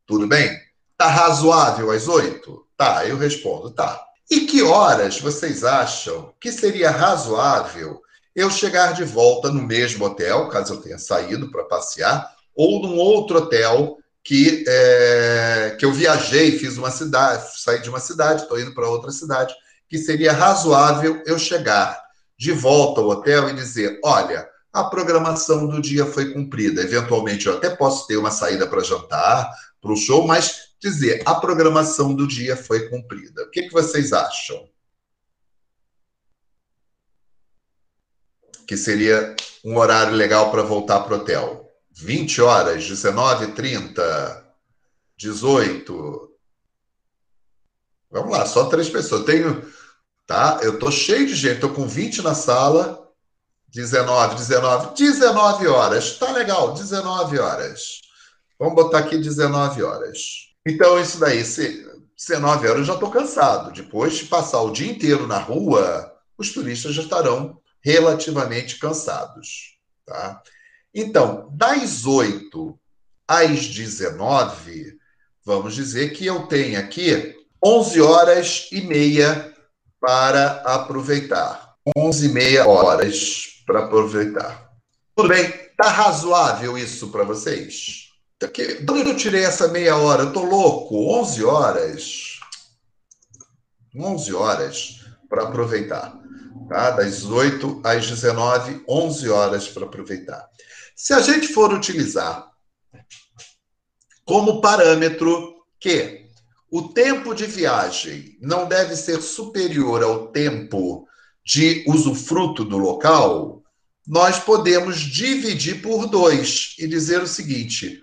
Tudo bem? Tá razoável às 8? Tá, eu respondo, tá. E que horas vocês acham que seria razoável eu chegar de volta no mesmo hotel, caso eu tenha saído para passear, ou num outro hotel que, é, que eu viajei, fiz uma cidade, saí de uma cidade, estou indo para outra cidade, que seria razoável eu chegar de volta ao hotel e dizer: olha, a programação do dia foi cumprida. Eventualmente, eu até posso ter uma saída para jantar, para o show, mas dizer: a programação do dia foi cumprida. O que, que vocês acham? Que seria um horário legal para voltar para o hotel? 20 horas, 19, 30, 18. Vamos lá, só três pessoas. Tenho tá? Eu tô cheio de gente, tô com 20 na sala 19, 19, 19 horas. Tá legal, 19 horas. Vamos botar aqui 19 horas. Então, isso daí, se, 19 horas eu já estou cansado. Depois de passar o dia inteiro na rua, os turistas já estarão relativamente cansados. Tá? Então, das 8 às 19, vamos dizer que eu tenho aqui 11 horas e meia para aproveitar. 11 e meia horas para aproveitar. Tudo bem? Tá razoável isso para vocês? De onde eu tirei essa meia hora? Eu tô louco. 11 horas. 11 horas para aproveitar. Tá? Das 8 às 19, 11 horas para aproveitar. Se a gente for utilizar como parâmetro que o tempo de viagem não deve ser superior ao tempo de usufruto do local, nós podemos dividir por dois e dizer o seguinte: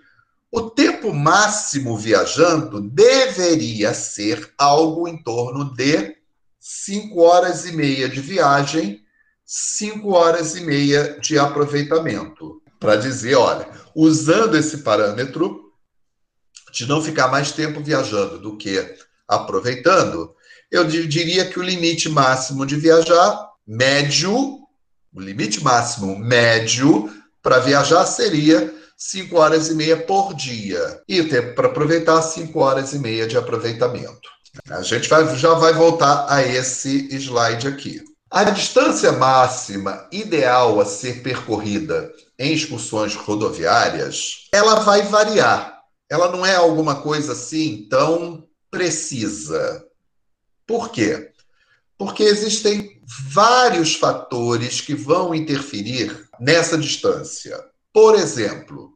o tempo máximo viajando deveria ser algo em torno de 5 horas e meia de viagem, 5 horas e meia de aproveitamento. Para dizer, olha, usando esse parâmetro de não ficar mais tempo viajando do que aproveitando, eu diria que o limite máximo de viajar, médio, o limite máximo médio para viajar seria 5 horas e meia por dia. E tempo para aproveitar, 5 horas e meia de aproveitamento. A gente vai, já vai voltar a esse slide aqui. A distância máxima ideal a ser percorrida em excursões rodoviárias, ela vai variar. Ela não é alguma coisa assim tão precisa. Por quê? Porque existem vários fatores que vão interferir nessa distância. Por exemplo,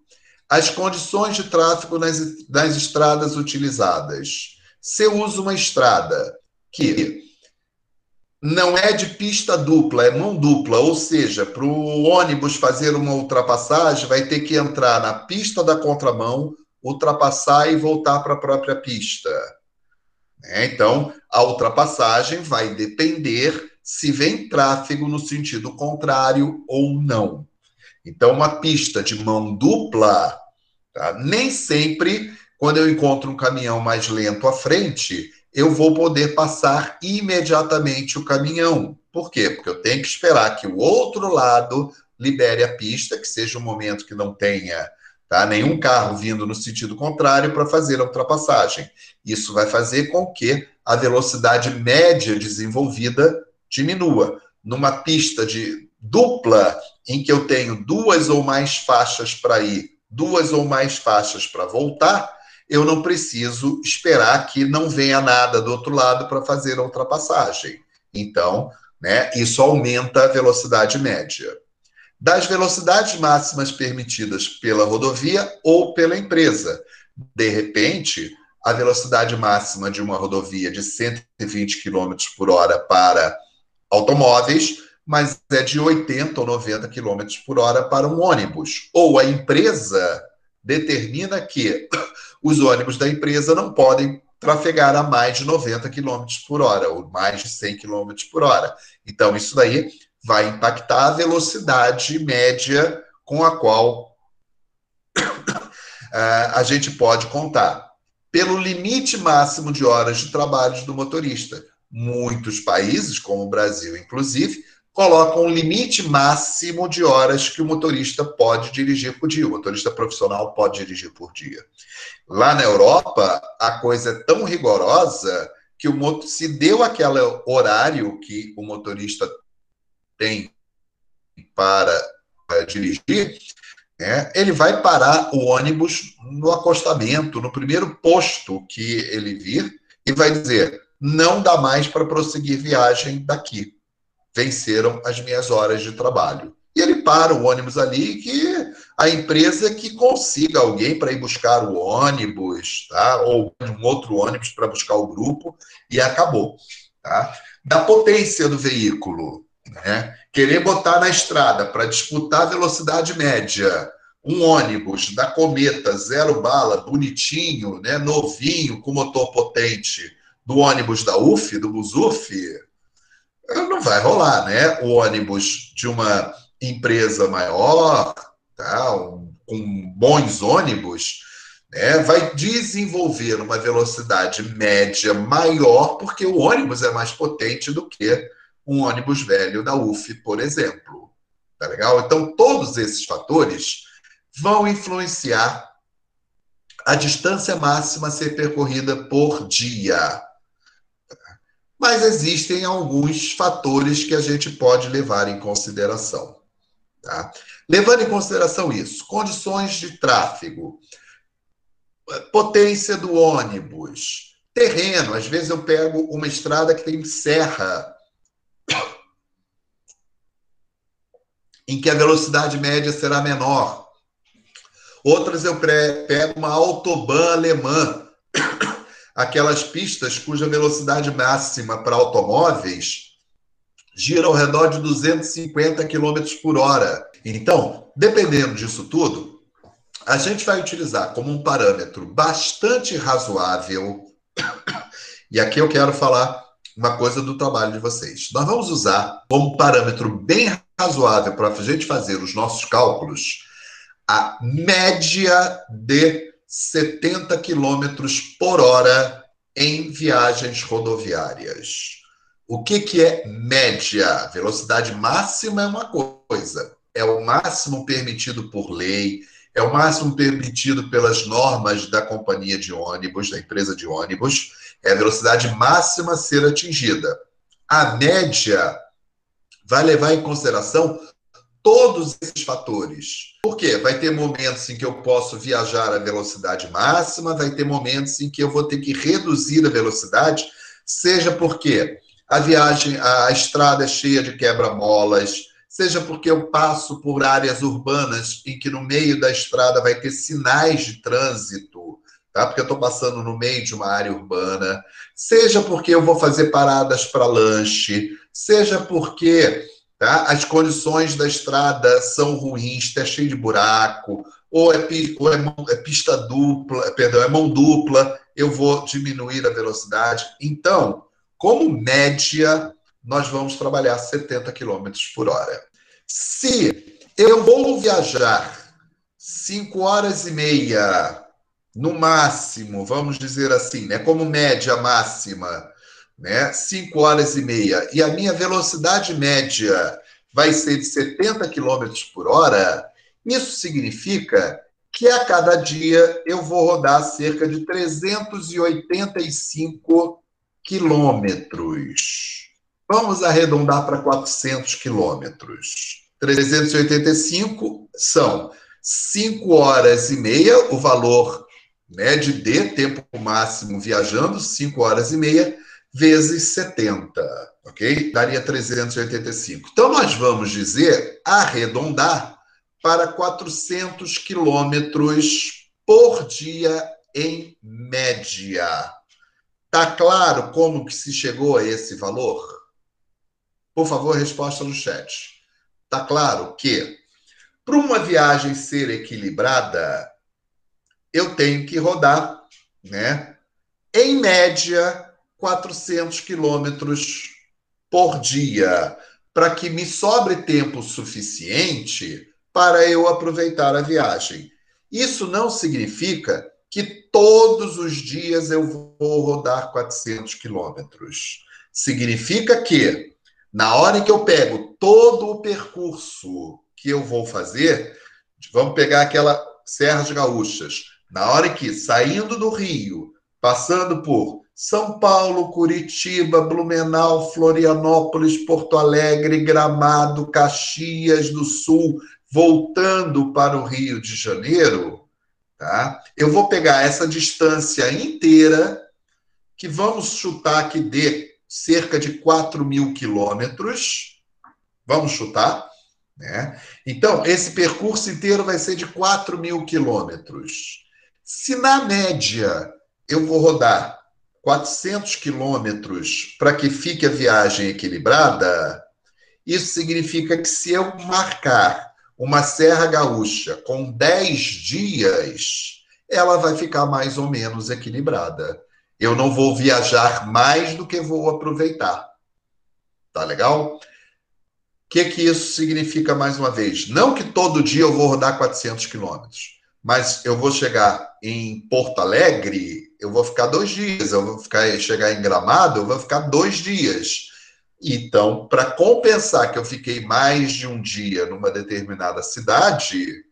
as condições de tráfego nas, nas estradas utilizadas você usa uma estrada que não é de pista dupla, é mão dupla, ou seja, para o ônibus fazer uma ultrapassagem, vai ter que entrar na pista da contramão, ultrapassar e voltar para a própria pista. É, então, a ultrapassagem vai depender se vem tráfego no sentido contrário ou não. Então, uma pista de mão dupla, tá? nem sempre quando eu encontro um caminhão mais lento à frente, eu vou poder passar imediatamente o caminhão. Por quê? Porque eu tenho que esperar que o outro lado libere a pista, que seja um momento que não tenha tá, nenhum carro vindo no sentido contrário para fazer a ultrapassagem. Isso vai fazer com que a velocidade média desenvolvida diminua. Numa pista de dupla, em que eu tenho duas ou mais faixas para ir, duas ou mais faixas para voltar, eu não preciso esperar que não venha nada do outro lado para fazer a ultrapassagem. Então, né, isso aumenta a velocidade média. Das velocidades máximas permitidas pela rodovia ou pela empresa. De repente, a velocidade máxima de uma rodovia de 120 km por hora para automóveis, mas é de 80 ou 90 km por hora para um ônibus. Ou a empresa determina que os ônibus da empresa não podem trafegar a mais de 90 km por hora, ou mais de 100 km por hora. Então, isso daí vai impactar a velocidade média com a qual a gente pode contar. Pelo limite máximo de horas de trabalho do motorista. Muitos países, como o Brasil, inclusive, colocam um limite máximo de horas que o motorista pode dirigir por dia. O motorista profissional pode dirigir por dia. Lá na Europa, a coisa é tão rigorosa que o se deu aquele horário que o motorista tem para, dirigir, né, ele vai parar o ônibus no acostamento, no primeiro posto que ele vir, e vai dizer: não dá mais para prosseguir viagem daqui venceram as minhas horas de trabalho. E ele para o ônibus ali que a empresa que consiga alguém para ir buscar o ônibus, tá? ou um outro ônibus para buscar o grupo, e acabou. Tá? Da potência do veículo, né? querer botar na estrada para disputar a velocidade média um ônibus da Cometa, zero bala, bonitinho, né? novinho, com motor potente, do ônibus da UF, do Busuf, não vai rolar, né? O ônibus de uma empresa maior, tá? Com bons ônibus, né? vai desenvolver uma velocidade média maior, porque o ônibus é mais potente do que um ônibus velho da UF, por exemplo. Tá legal? Então, todos esses fatores vão influenciar a distância máxima a ser percorrida por dia. Mas existem alguns fatores que a gente pode levar em consideração. Tá? Levando em consideração isso, condições de tráfego, potência do ônibus, terreno. Às vezes eu pego uma estrada que tem serra, em que a velocidade média será menor. Outras eu pego uma autobahn alemã, aquelas pistas cuja velocidade máxima para automóveis gira ao redor de 250 km por hora. Então, dependendo disso tudo, a gente vai utilizar como um parâmetro bastante razoável. E aqui eu quero falar uma coisa do trabalho de vocês. Nós vamos usar como parâmetro bem razoável para a gente fazer os nossos cálculos a média de 70 km por hora em viagens rodoviárias. O que, que é média? Velocidade máxima é uma coisa, é o máximo permitido por lei, é o máximo permitido pelas normas da companhia de ônibus, da empresa de ônibus, é a velocidade máxima a ser atingida. A média vai levar em consideração todos esses fatores. Por quê? Vai ter momentos em que eu posso viajar a velocidade máxima, vai ter momentos em que eu vou ter que reduzir a velocidade, seja porque a viagem, a estrada é cheia de quebra-molas, seja porque eu passo por áreas urbanas em que no meio da estrada vai ter sinais de trânsito, tá? Porque eu estou passando no meio de uma área urbana, seja porque eu vou fazer paradas para lanche, seja porque tá? as condições da estrada são ruins, está cheio de buraco, ou é, ou é, é pista dupla, perdão, é mão dupla, eu vou diminuir a velocidade. Então, como média, nós vamos trabalhar 70 km por hora. Se eu vou viajar 5 horas e meia, no máximo, vamos dizer assim, né, como média máxima, né, 5 horas e meia, e a minha velocidade média vai ser de 70 km por hora, isso significa que a cada dia eu vou rodar cerca de 385 quilômetros. Vamos arredondar para 400 quilômetros. 385 são 5 horas e meia, o valor né, de D, tempo máximo viajando, 5 horas e meia, vezes 70, ok? Daria 385. Então, nós vamos dizer, arredondar para 400 quilômetros por dia em média. Está claro como que se chegou a esse valor? Por favor, resposta no chat. Está claro que para uma viagem ser equilibrada, eu tenho que rodar, né? Em média, 400 quilômetros por dia, para que me sobre tempo suficiente para eu aproveitar a viagem. Isso não significa que todos os dias eu vou rodar 400 quilômetros. Significa que, na hora que eu pego todo o percurso que eu vou fazer, vamos pegar aquela Serras Gaúchas, na hora que, saindo do Rio, passando por São Paulo, Curitiba, Blumenau, Florianópolis, Porto Alegre, Gramado, Caxias do Sul, voltando para o Rio de Janeiro, Tá? Eu vou pegar essa distância inteira, que vamos chutar que dê cerca de 4 mil quilômetros. Vamos chutar. Né? Então, esse percurso inteiro vai ser de 4 mil quilômetros. Se na média eu vou rodar 400 quilômetros para que fique a viagem equilibrada, isso significa que se eu marcar uma Serra Gaúcha com 10 dias, ela vai ficar mais ou menos equilibrada. Eu não vou viajar mais do que vou aproveitar. Tá legal? O que, que isso significa mais uma vez? Não que todo dia eu vou rodar 400 quilômetros, mas eu vou chegar em Porto Alegre, eu vou ficar dois dias, eu vou ficar, chegar em Gramado, eu vou ficar dois dias. Então, para compensar que eu fiquei mais de um dia numa determinada cidade,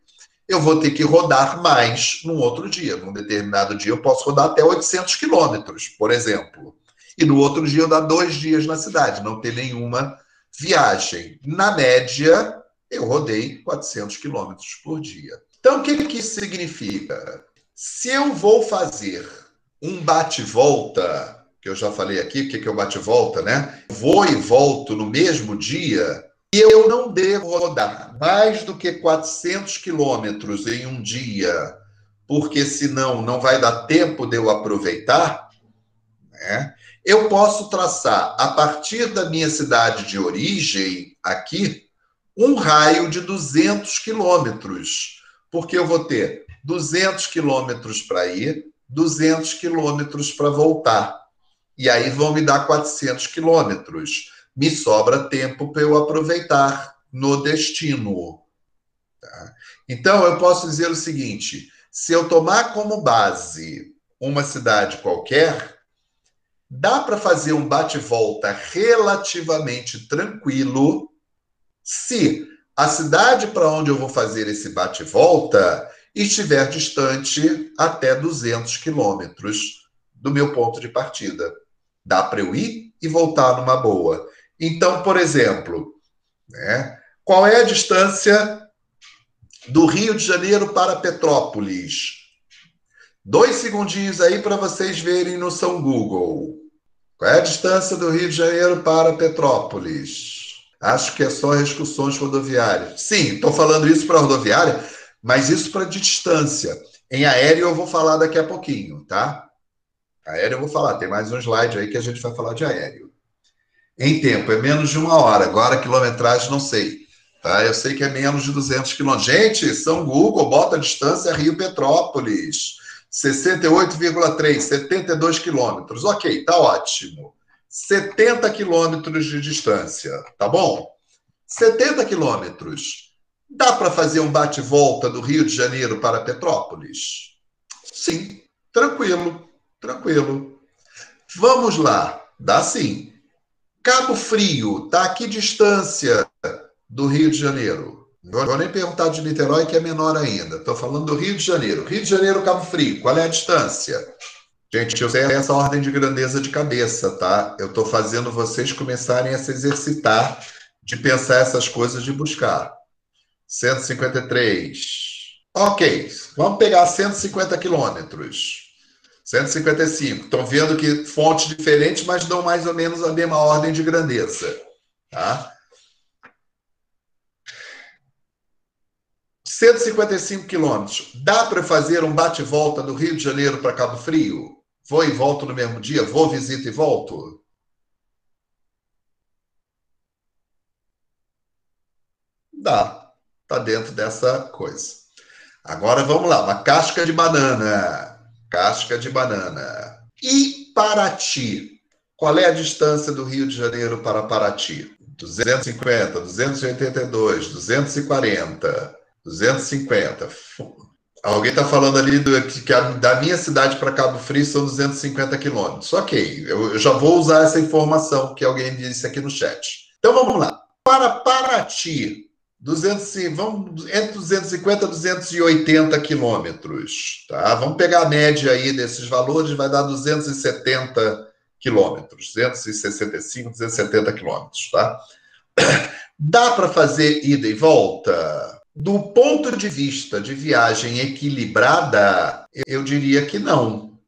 eu vou ter que rodar mais num outro dia. Num determinado dia, eu posso rodar até 800 quilômetros, por exemplo. E no outro dia, eu dar dois dias na cidade, não ter nenhuma viagem. Na média, eu rodei 400 quilômetros por dia. Então, o que, que isso significa? Se eu vou fazer um bate-volta, que eu já falei aqui, o que, é o bate-volta, né? Vou e volto no mesmo dia, e eu não devo rodar mais do que 400 quilômetros em um dia, porque senão não vai dar tempo de eu aproveitar, né? eu posso traçar, a partir da minha cidade de origem, aqui, um raio de 200 quilômetros, porque eu vou ter 200 quilômetros para ir, 200 quilômetros para voltar. E aí vão me dar 400 quilômetros me sobra tempo para eu aproveitar no destino. Tá? Então, eu posso dizer o seguinte: se eu tomar como base uma cidade qualquer, dá para fazer um bate-volta relativamente tranquilo se a cidade para onde eu vou fazer esse bate-volta estiver distante até 200 quilômetros do meu ponto de partida. Dá para eu ir e voltar numa boa. Então, por exemplo, né, qual é a distância do Rio de Janeiro para Petrópolis? Dois segundinhos aí para vocês verem no São Google. Qual é a distância do Rio de Janeiro para Petrópolis? Acho que é só excursões rodoviárias. Sim, estou falando isso para rodoviária, mas isso para distância. Em aéreo eu vou falar daqui a pouquinho, tá? Aéreo eu vou falar, tem mais um slide aí que a gente vai falar de aéreo em tempo, é menos de uma hora. Agora, quilômetragem, não sei. Tá? Eu sei que é menos de 200 quilômetros. Gente, São Google, bota a distância Rio Petrópolis. 68,3, 72 quilômetros. Ok, tá ótimo. 70 quilômetros de distância, tá bom? 70 quilômetros. Dá para fazer um bate-volta do Rio de Janeiro para Petrópolis? Sim, tranquilo, tranquilo. Vamos lá, dá sim. Cabo Frio, tá a que distância do Rio de Janeiro? Não vou nem perguntar de Niterói, que é menor ainda. Estou falando do Rio de Janeiro. Rio de Janeiro, Cabo Frio, qual é a distância? Gente, eu sei essa ordem de grandeza de cabeça, tá? Eu estou fazendo vocês começarem a se exercitar de pensar essas coisas, de buscar. 153. Ok, vamos pegar 150 quilômetros. 155. Estão vendo que fontes diferentes, mas dão mais ou menos a mesma ordem de grandeza. Tá? 155 quilômetros. Dá para fazer um bate-volta do Rio de Janeiro para Cabo Frio? Vou e volto no mesmo dia? Vou, visito e volto? Dá. Está dentro dessa coisa. Agora vamos lá. Uma casca de banana casca de banana. E Paraty? Qual é a distância do Rio de Janeiro para Paraty? 250, 282, 240, 250. Alguém está falando ali do, que a, da minha cidade para Cabo Frio são 250 quilômetros. Ok, eu, eu já vou usar essa informação que alguém disse aqui no chat. Então vamos lá. Para Paraty, 200, vamos entre 250 e 280 quilômetros, tá? Vamos pegar a média aí desses valores, vai dar 270 quilômetros, 265, 270 quilômetros, tá? Dá para fazer ida e volta? Do ponto de vista de viagem equilibrada, eu diria que não.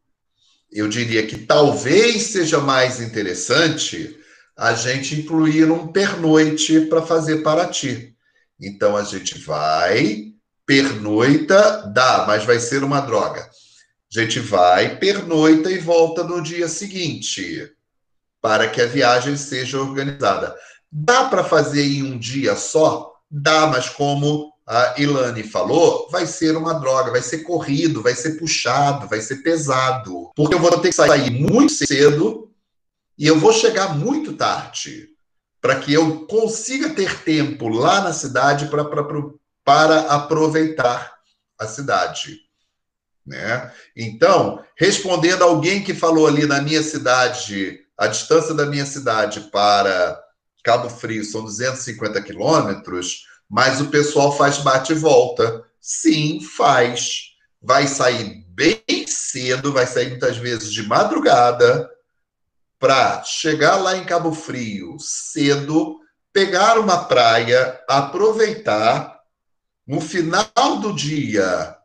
Eu diria que talvez seja mais interessante a gente incluir um pernoite para fazer Paraty então a gente vai, pernoita, dá, mas vai ser uma droga. A gente vai, pernoita e volta no dia seguinte, para que a viagem seja organizada. Dá para fazer em um dia só? Dá, mas como a Ilane falou, vai ser uma droga, vai ser corrido, vai ser puxado, vai ser pesado. Porque eu vou ter que sair muito cedo e eu vou chegar muito tarde para que eu consiga ter tempo lá na cidade pra, pra, pra, para aproveitar a cidade. Né? Então, respondendo alguém que falou ali na minha cidade, a distância da minha cidade para Cabo Frio são 250 quilômetros, mas o pessoal faz bate e volta. Sim, faz. Vai sair bem cedo, vai sair muitas vezes de madrugada, para chegar lá em Cabo Frio cedo, pegar uma praia, aproveitar, no final do dia,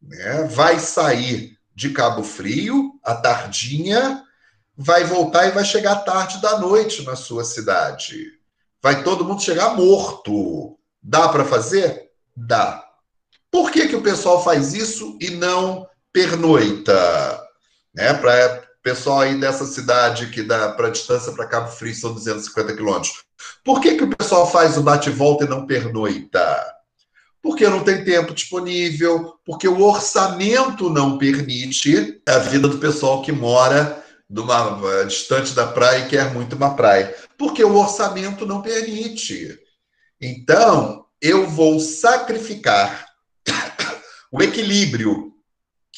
né, vai sair de Cabo Frio, à tardinha, vai voltar e vai chegar tarde da noite na sua cidade. Vai todo mundo chegar morto. Dá para fazer? Dá. Por que, que o pessoal faz isso e não pernoita? Né? Para pessoal aí dessa cidade que dá para distância para Cabo Frio são 250 quilômetros. Por que, que o pessoal faz o bate-volta e não pernoita? Porque não tem tempo disponível, porque o orçamento não permite a vida do pessoal que mora numa, eh, distante da praia e quer muito uma praia. Porque o orçamento não permite. Então, eu vou sacrificar o equilíbrio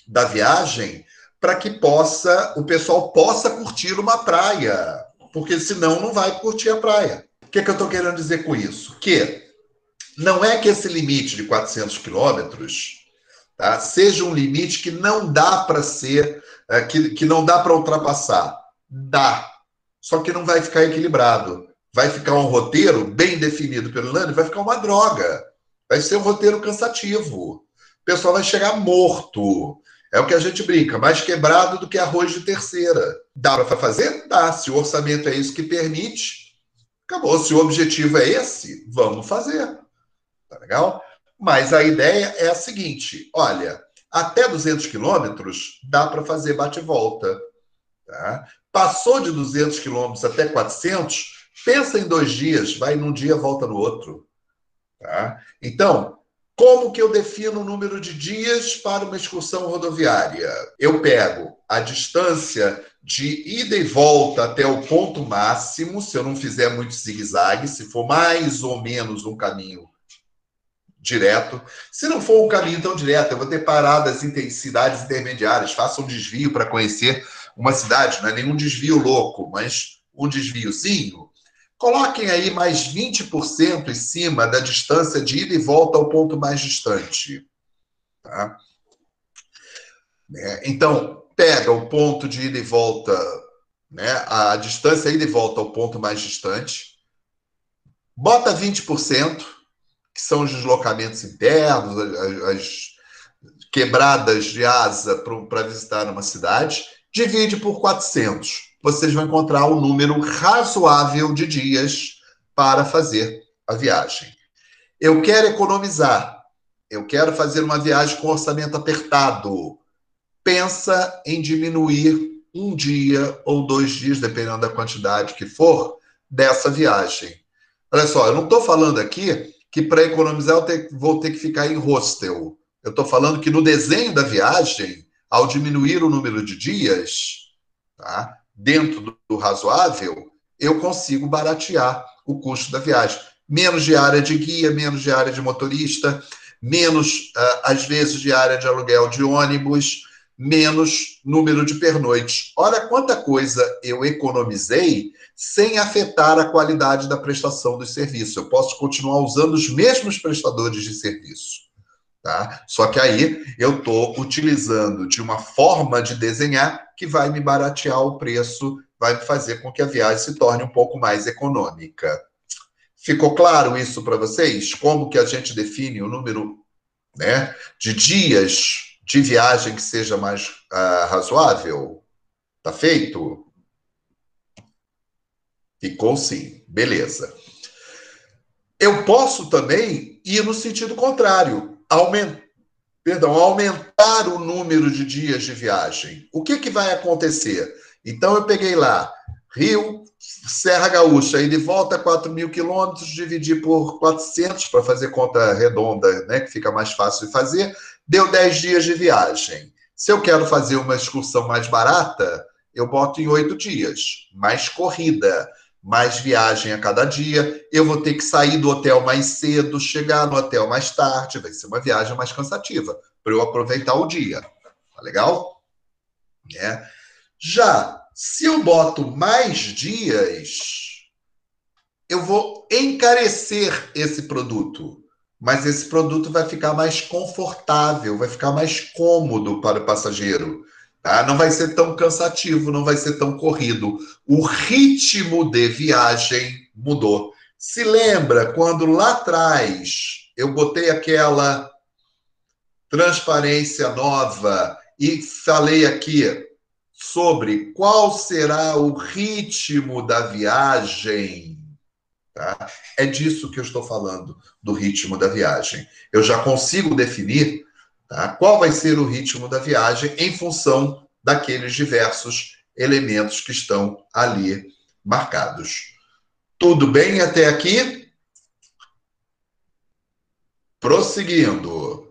da viagem para que possa o pessoal possa curtir uma praia, porque senão não vai curtir a praia. O que, é que eu estou querendo dizer com isso? Que não é que esse limite de 400 quilômetros tá, seja um limite que não dá para ser, é, que, que não dá para ultrapassar. Dá. Só que não vai ficar equilibrado. Vai ficar um roteiro bem definido pelo Lani, vai ficar uma droga. Vai ser um roteiro cansativo. O pessoal vai chegar morto. É o que a gente brinca, mais quebrado do que arroz de terceira. Dá para fazer? Dá. Se o orçamento é isso que permite, acabou. Se o objetivo é esse, vamos fazer. Tá legal? Mas a ideia é a seguinte: olha, até 200 quilômetros dá para fazer bate-volta. Tá? Passou de 200 quilômetros até 400, pensa em dois dias, vai num dia, volta no outro. Tá? Então, como que eu defino o número de dias para uma excursão rodoviária? Eu pego a distância de ida e volta até o ponto máximo, se eu não fizer muito zigue-zague, se for mais ou menos um caminho direto. Se não for um caminho tão direto, eu vou ter paradas cidades intermediárias, faça um desvio para conhecer uma cidade, não é nenhum desvio louco, mas um desviozinho Coloquem aí mais 20% em cima da distância de ida e volta ao ponto mais distante. Tá? É, então, pega o ponto de ida e volta, né, a distância ida e volta ao ponto mais distante, bota 20%, que são os deslocamentos internos, as, as quebradas de asa para visitar uma cidade, divide por 400 vocês vão encontrar um número razoável de dias para fazer a viagem. Eu quero economizar, eu quero fazer uma viagem com orçamento apertado. Pensa em diminuir um dia ou dois dias, dependendo da quantidade que for, dessa viagem. Olha só, eu não estou falando aqui que para economizar eu vou ter que ficar em hostel. Eu estou falando que no desenho da viagem, ao diminuir o número de dias, tá? Dentro do, do razoável, eu consigo baratear o custo da viagem. Menos diária de guia, menos diária de motorista, menos, uh, às vezes, diária de aluguel de ônibus, menos número de pernoites. Olha quanta coisa eu economizei sem afetar a qualidade da prestação dos serviços. Eu posso continuar usando os mesmos prestadores de serviço. Tá? Só que aí eu estou utilizando de uma forma de desenhar que vai me baratear o preço, vai fazer com que a viagem se torne um pouco mais econômica. Ficou claro isso para vocês? Como que a gente define o número né, de dias de viagem que seja mais uh, razoável? Tá feito? Ficou sim. Beleza. Eu posso também ir no sentido contrário aumentar, perdão, aumentar o número de dias de viagem. O que, que vai acontecer? Então, eu peguei lá, Rio, Serra Gaúcha, e de volta 4 mil quilômetros, dividir por 400, para fazer conta redonda, né, que fica mais fácil de fazer, deu 10 dias de viagem. Se eu quero fazer uma excursão mais barata, eu boto em 8 dias, mais corrida. Mais viagem a cada dia, eu vou ter que sair do hotel mais cedo, chegar no hotel mais tarde, vai ser uma viagem mais cansativa para eu aproveitar o dia. Tá legal? É. Já se eu boto mais dias, eu vou encarecer esse produto, mas esse produto vai ficar mais confortável, vai ficar mais cômodo para o passageiro. Tá? Não vai ser tão cansativo, não vai ser tão corrido. O ritmo de viagem mudou. Se lembra quando lá atrás eu botei aquela transparência nova e falei aqui sobre qual será o ritmo da viagem? Tá? É disso que eu estou falando, do ritmo da viagem. Eu já consigo definir Tá? Qual vai ser o ritmo da viagem em função daqueles diversos elementos que estão ali marcados. Tudo bem até aqui? Prosseguindo.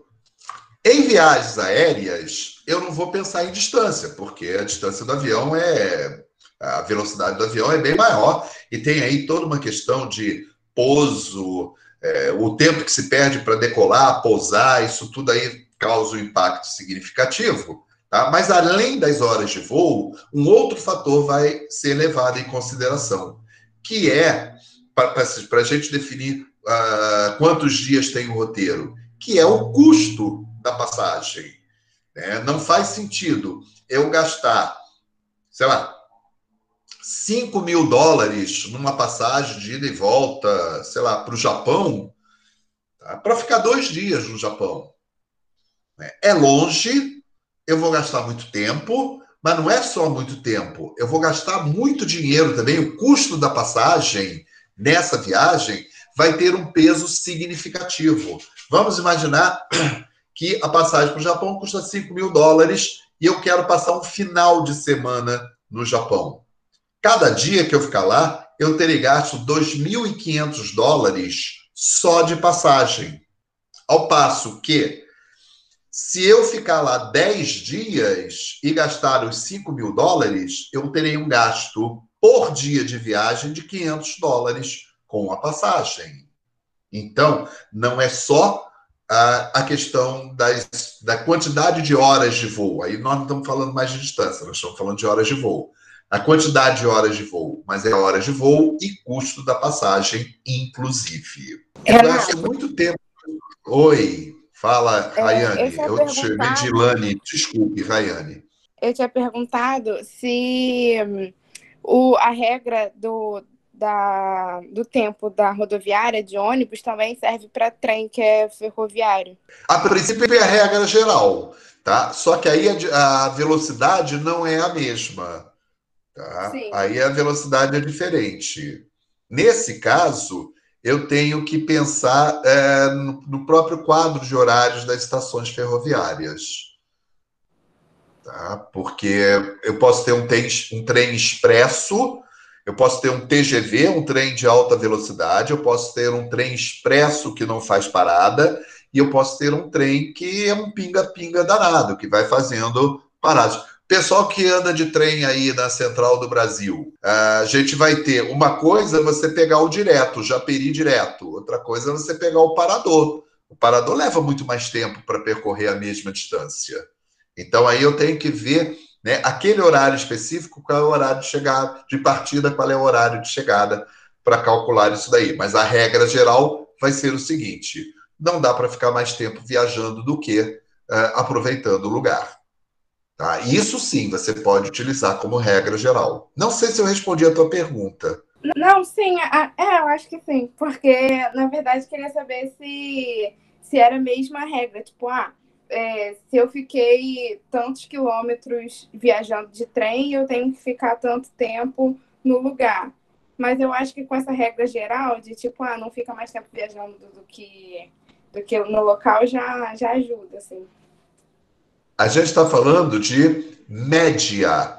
Em viagens aéreas, eu não vou pensar em distância, porque a distância do avião é. A velocidade do avião é bem maior e tem aí toda uma questão de pouso, é, o tempo que se perde para decolar, pousar, isso tudo aí causa um impacto significativo, tá? mas além das horas de voo, um outro fator vai ser levado em consideração, que é, para a gente definir uh, quantos dias tem o roteiro, que é o custo da passagem. Né? Não faz sentido eu gastar, sei lá, 5 mil dólares numa passagem de ida e volta, sei lá, para o Japão, tá? para ficar dois dias no Japão. É longe, eu vou gastar muito tempo, mas não é só muito tempo. Eu vou gastar muito dinheiro também. O custo da passagem nessa viagem vai ter um peso significativo. Vamos imaginar que a passagem para o Japão custa 5 mil dólares e eu quero passar um final de semana no Japão. Cada dia que eu ficar lá, eu terei gasto 2.500 dólares só de passagem. Ao passo que se eu ficar lá 10 dias e gastar os 5 mil dólares, eu terei um gasto por dia de viagem de 500 dólares com a passagem. Então, não é só a, a questão das, da quantidade de horas de voo. Aí nós não estamos falando mais de distância, nós estamos falando de horas de voo. A quantidade de horas de voo, mas é horas de voo e custo da passagem, inclusive. É, eu acho muito tempo. Oi. Fala, é, Rayane. Eu, eu te chamei de Ilane. Desculpe, Rayane. Eu tinha perguntado se hum, o, a regra do, da, do tempo da rodoviária de ônibus também serve para trem que é ferroviário. A princípio é a regra geral, tá? Só que aí a, a velocidade não é a mesma. Tá? Aí a velocidade é diferente. Nesse caso, eu tenho que pensar é, no, próprio quadro de horários das estações ferroviárias. Tá? Porque eu posso ter um, um trem expresso, eu posso ter um TGV, um trem de alta velocidade, eu posso ter um trem expresso que não faz parada, e eu posso ter um trem que é um pinga-pinga danado, que vai fazendo paradas. Pessoal que anda de trem aí na Central do Brasil, a gente vai ter uma coisa você pegar o direto, o Japeri direto, outra coisa é você pegar o parador. O parador leva muito mais tempo para percorrer a mesma distância. Então aí eu tenho que ver né, aquele horário específico, qual é o horário de chegada, de partida, qual é o horário de chegada para calcular isso daí. Mas a regra geral vai ser o seguinte: não dá para ficar mais tempo viajando do que uh, aproveitando o lugar. Tá? Isso sim você pode utilizar como regra geral. Não sei se eu respondi a tua pergunta. Não, sim, é, eu acho que sim, porque na verdade queria saber se, se era a mesma regra, tipo, ah, é, se eu fiquei tantos quilômetros viajando de trem, eu tenho que ficar tanto tempo no lugar. Mas eu acho que com essa regra geral de tipo, ah, não fica mais tempo viajando do que, do que no local já, já ajuda, assim. A gente está falando de média,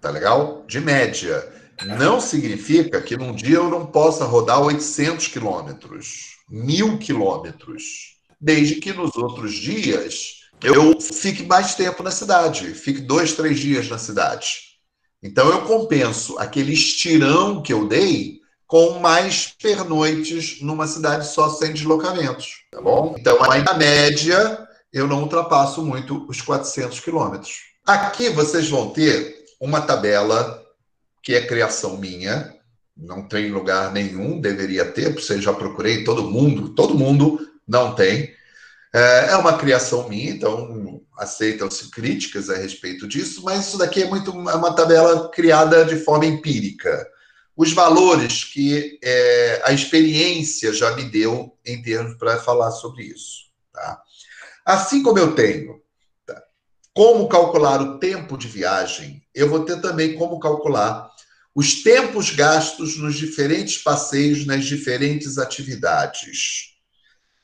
tá legal? De média. Não significa que num dia eu não possa rodar 800 quilômetros, mil quilômetros, desde que nos outros dias eu fique mais tempo na cidade, fique dois, três dias na cidade. Então eu compenso aquele estirão que eu dei com mais pernoites numa cidade só sem deslocamentos, tá bom? Então, na média, eu não ultrapasso muito os 400 quilômetros. Aqui vocês vão ter uma tabela que é criação minha, não tem lugar nenhum, deveria ter, porque já procurei, todo mundo, todo mundo não tem. É, é uma criação minha, então aceitam-se críticas a respeito disso, mas isso daqui é muito é uma tabela criada de forma empírica. Os valores que é, a experiência já me deu em termos para falar sobre isso. Tá? Assim como eu tenho tá, como calcular o tempo de viagem, eu vou ter também como calcular os tempos gastos nos diferentes passeios, nas diferentes atividades.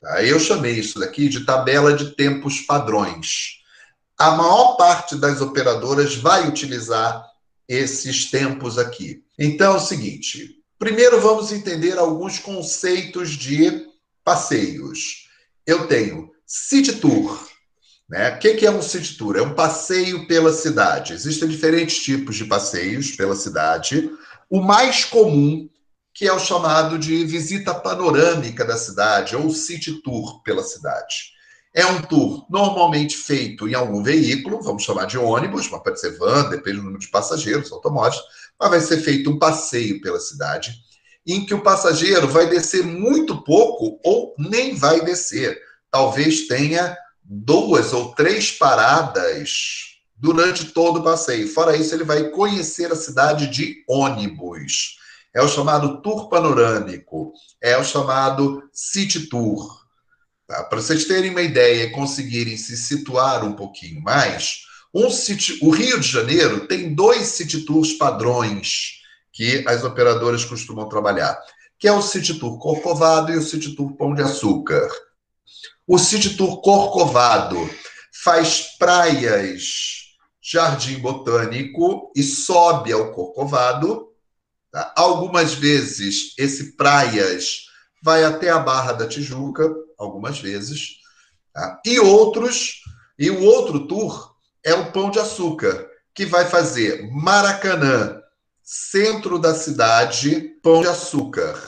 Tá? Eu chamei isso daqui de tabela de tempos padrões. A maior parte das operadoras vai utilizar esses tempos aqui. Então é o seguinte: primeiro vamos entender alguns conceitos de passeios. Eu tenho City Tour. Né? O que é um City Tour? É um passeio pela cidade. Existem diferentes tipos de passeios pela cidade. O mais comum, que é o chamado de visita panorâmica da cidade, ou City Tour pela cidade. É um tour normalmente feito em algum veículo, vamos chamar de ônibus, mas pode ser van, depende do número de passageiros, automóveis, mas vai ser feito um passeio pela cidade, em que o passageiro vai descer muito pouco ou nem vai descer talvez tenha duas ou três paradas durante todo o passeio. Fora isso, ele vai conhecer a cidade de ônibus. É o chamado tour panorâmico, é o chamado city tour. Tá? Para vocês terem uma ideia e conseguirem se situar um pouquinho mais, um city, o Rio de Janeiro tem dois city tours padrões que as operadoras costumam trabalhar, que é o City Tour Corcovado e o City Tour Pão de Açúcar. O City Tour Corcovado faz praias Jardim Botânico e sobe ao Corcovado. Tá? Algumas vezes esse praias vai até a Barra da Tijuca, algumas vezes. Tá? E outros, e o outro tour é o Pão de Açúcar, que vai fazer Maracanã, centro da cidade, Pão de Açúcar.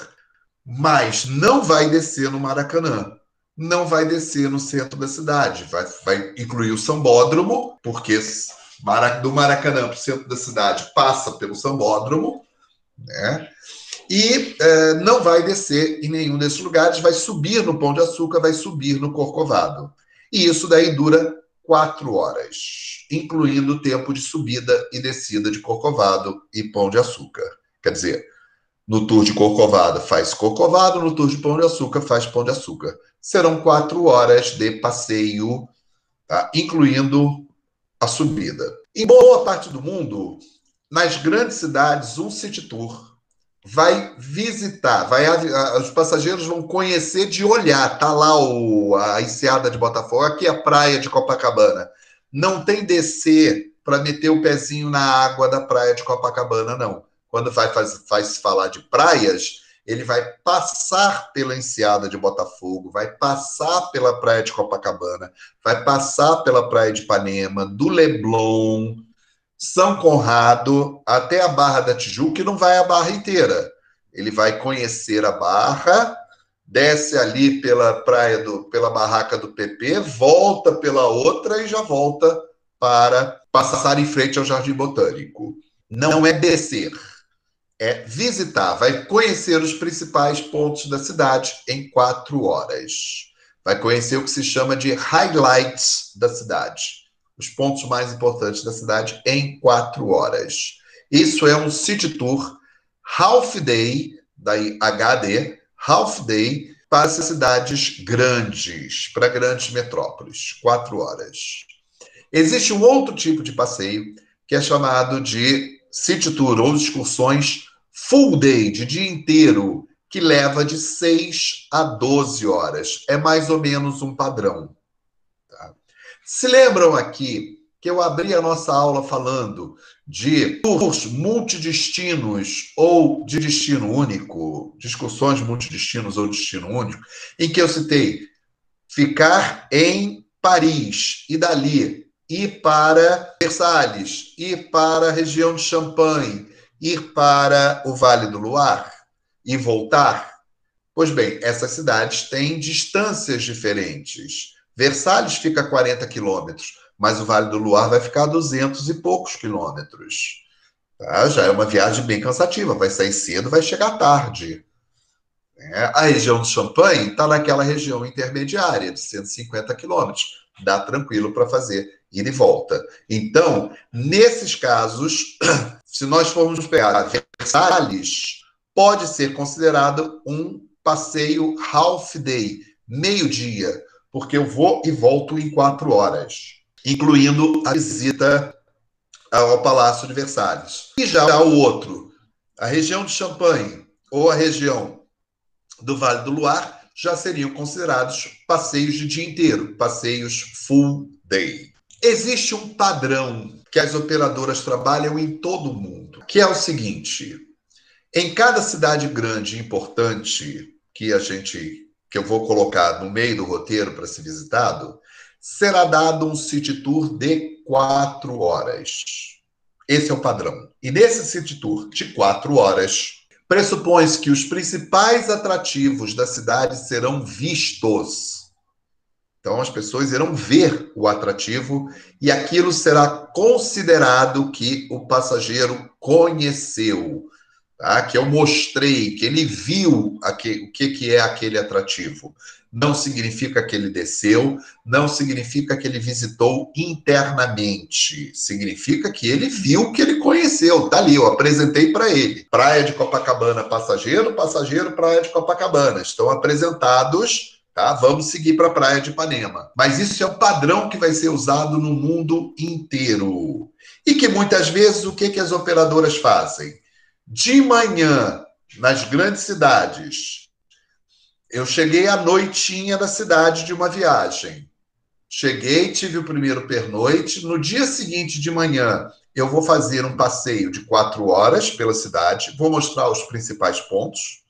Mas não vai descer no Maracanã não vai descer no centro da cidade. Vai, vai incluir o sambódromo, porque do Maracanã para o centro da cidade passa pelo sambódromo, né? E é, não vai descer em nenhum desses lugares, vai subir no Pão de Açúcar, vai subir no Corcovado. E isso daí dura quatro horas, incluindo o tempo de subida e descida de Corcovado e Pão de Açúcar. Quer dizer, no tour de Corcovado faz Corcovado, no tour de Pão de Açúcar faz Pão de Açúcar serão quatro horas de passeio, tá? incluindo a subida. Em boa parte do mundo, nas grandes cidades, um city tour vai visitar, vai os passageiros vão conhecer de olhar. Tá lá o, a enseada de Botafogo, aqui é a praia de Copacabana. Não tem descer para meter o pezinho na água da praia de Copacabana, não. Quando vai faz, faz falar de praias, ele vai passar pela enseada de Botafogo, vai passar pela praia de Copacabana, vai passar pela praia de Ipanema, do Leblon, São Conrado, até a Barra da Tijuca, e não vai a Barra inteira. Ele vai conhecer a Barra, desce ali pela praia do, pela barraca do PP, volta pela outra e já volta para passar em frente ao Jardim Botânico. Não é descer é visitar, vai conhecer os principais pontos da cidade em quatro horas. Vai conhecer o que se chama de highlights da cidade, os pontos mais importantes da cidade em quatro horas. Isso é um city tour half day, daí HD, half day para cidades grandes, para grandes metrópoles, quatro horas. Existe um outro tipo de passeio que é chamado de city tour ou excursões full day, de dia inteiro, que leva de 6 a 12 horas. É mais ou menos um padrão. Tá? Se lembram aqui que eu abri a nossa aula falando de tours multidestinos ou de destino único, discussões multidestinos ou destino único, em que eu citei ficar em Paris e dali ir para Versalhes, ir para a região de Champagne, ir para o Vale do Loire e voltar? Pois bem, essas cidades têm distâncias diferentes. Versalhes fica a 40 quilômetros, mas o Vale do Loire vai ficar a 200 e poucos quilômetros. Tá? Já é uma viagem bem cansativa, vai sair cedo, vai chegar tarde. É, a região do Champagne está naquela região intermediária, de 150 quilômetros. Dá tranquilo para fazer ida e volta. Então, nesses casos, se nós formos pegar Versalhes, pode ser considerado um passeio half day, meio-dia, porque eu vou e volto em quatro horas, incluindo a visita ao Palácio de Versalhes. E já o outro, a região de Champagne ou a região do Vale do Luar, já seriam considerados passeios de dia inteiro, passeios full day. Existe um padrão que as operadoras trabalham em todo o mundo, que é o seguinte: em cada cidade grande e importante que a gente que eu vou colocar no meio do roteiro para ser visitado, será dado um city tour de quatro horas. Esse é o padrão. E nesse city tour de quatro horas, pressupõe-se que os principais atrativos da cidade serão vistos. Então, as pessoas irão ver o atrativo e aquilo será considerado que o passageiro conheceu tá? que eu mostrei, que ele viu o que, que é aquele atrativo. Não significa que ele desceu, não significa que ele visitou internamente. Significa que ele viu que ele conheceu. Tá ali, eu apresentei para ele. Praia de Copacabana, passageiro, passageiro, Praia de Copacabana. Estão apresentados Tá? Vamos seguir para a Praia de Ipanema. Mas isso é o padrão que vai ser usado no mundo inteiro. E que muitas vezes o que, que as operadoras fazem? De manhã, nas grandes cidades, eu cheguei à noitinha da cidade de uma viagem. Cheguei, tive o primeiro pernoite. No dia seguinte de manhã, eu vou fazer um passeio de quatro horas pela cidade, vou mostrar os principais pontos.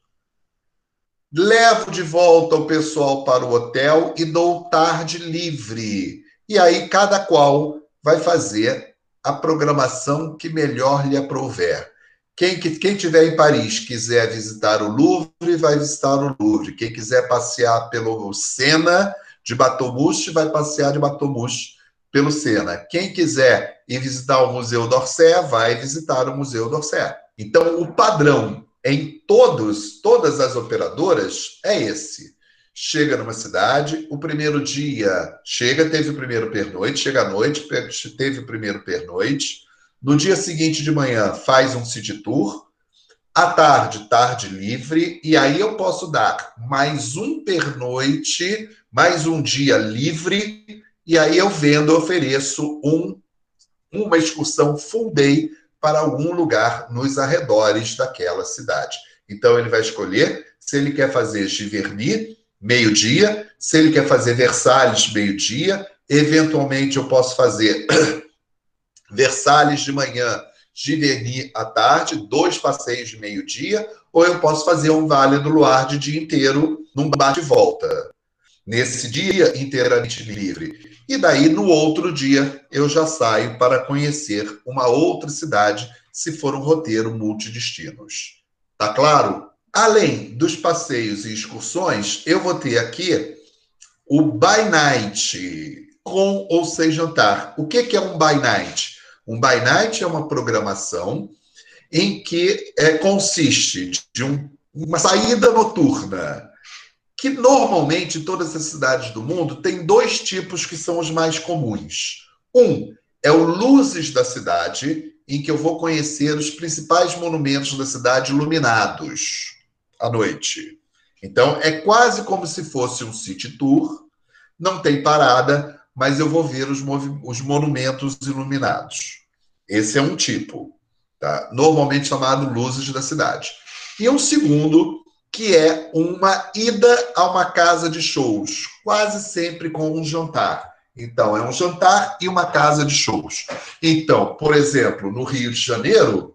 Levo de volta o pessoal para o hotel e dou tarde livre. E aí cada qual vai fazer a programação que melhor lhe aprouver. Quem, quem tiver em Paris quiser visitar o Louvre, vai visitar o Louvre. Quem quiser passear pelo Sena de Batomuche, vai passear de Batomuche pelo Sena. Quem quiser ir visitar o Museu d'Orsay, vai visitar o Museu d'Orsay. Então, o padrão em todos, todas as operadoras é esse. Chega numa cidade, o primeiro dia chega, teve o primeiro pernoite, chega à noite, teve o primeiro pernoite, no dia seguinte de manhã, faz um city tour. À tarde, tarde livre. E aí eu posso dar mais um pernoite, mais um dia livre. E aí eu vendo, ofereço um, uma excursão full day para algum lugar nos arredores daquela cidade. Então ele vai escolher se ele quer fazer Giverny, meio-dia, se ele quer fazer Versalhes, meio-dia. Eventualmente eu posso fazer Versalhes de manhã, Giverny à tarde, dois passeios de meio-dia, ou eu posso fazer um Vale do Luar de dia inteiro num bate-volta. Nesse dia, inteiramente livre. E daí, no outro dia, eu já saio para conhecer uma outra cidade, se for um roteiro multidestinos. Tá claro? Além dos passeios e excursões, eu vou ter aqui o by night, com ou sem jantar. O que é um by night? Um by night é uma programação em que é, consiste de um, uma saída noturna, que normalmente em todas as cidades do mundo tem dois tipos que são os mais comuns. Um é o Luzes da Cidade, em que eu vou conhecer os principais monumentos da cidade iluminados à noite. Então, é quase como se fosse um city tour, não tem parada, mas eu vou ver os, os monumentos iluminados. Esse é um tipo, tá? normalmente chamado Luzes da Cidade. E um segundo, que é uma ida a uma casa de shows, quase sempre com um jantar. Então, é um jantar e uma casa de shows. Então, por exemplo, no Rio de Janeiro,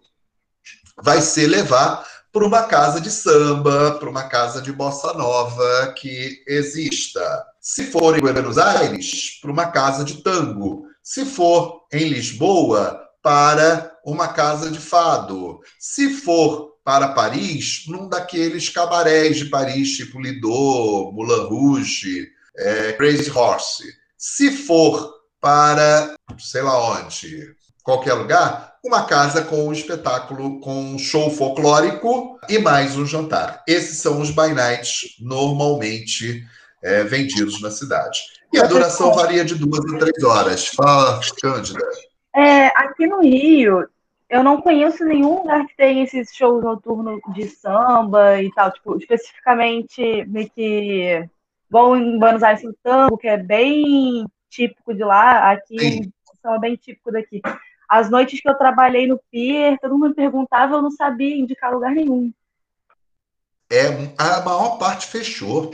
vai ser levar para uma casa de samba, para uma casa de bossa nova que exista. Se for em Buenos Aires, para uma casa de tango. Se for em Lisboa, para uma casa de fado. Se for para Paris, num daqueles cabarés de Paris, tipo Lido, Moulin Rouge, é, Crazy Horse. Se for para, sei lá onde, qualquer lugar, uma casa com um espetáculo, com um show folclórico e mais um jantar. Esses são os by nights normalmente é, vendidos na cidade. E a duração varia de duas a três horas. Fala, Cândida. É, aqui no Rio, eu não conheço nenhum lugar que tenha esses shows noturnos de samba e tal, tipo, especificamente meio que igual em Buenos Aires o tango, que é bem típico de lá, aqui são é bem típico daqui. As noites que eu trabalhei no Pier, todo mundo me perguntava, eu não sabia indicar lugar nenhum. É, a maior parte fechou.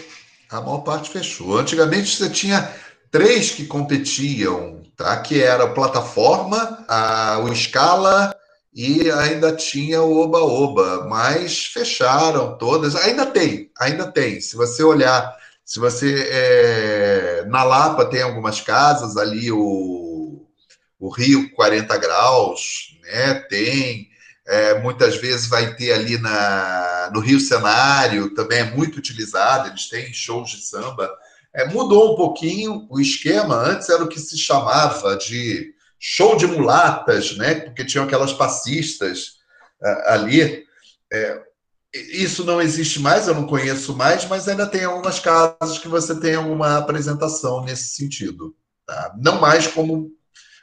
A maior parte fechou. Antigamente você tinha três que competiam, tá? Que era a plataforma, a, o Scala e ainda tinha o Oba Oba, mas fecharam todas. Ainda tem, ainda tem. Se você olhar, se você é, na Lapa tem algumas casas ali o o Rio 40 graus, né? Tem. É, muitas vezes vai ter ali na, no Rio Cenário, também é muito utilizado, eles têm shows de samba. É, mudou um pouquinho o esquema, antes era o que se chamava de show de mulatas, né? Porque tinham aquelas passistas uh, ali. É, isso não existe mais, eu não conheço mais, mas ainda tem algumas casas que você tem alguma apresentação nesse sentido. Tá? Não mais como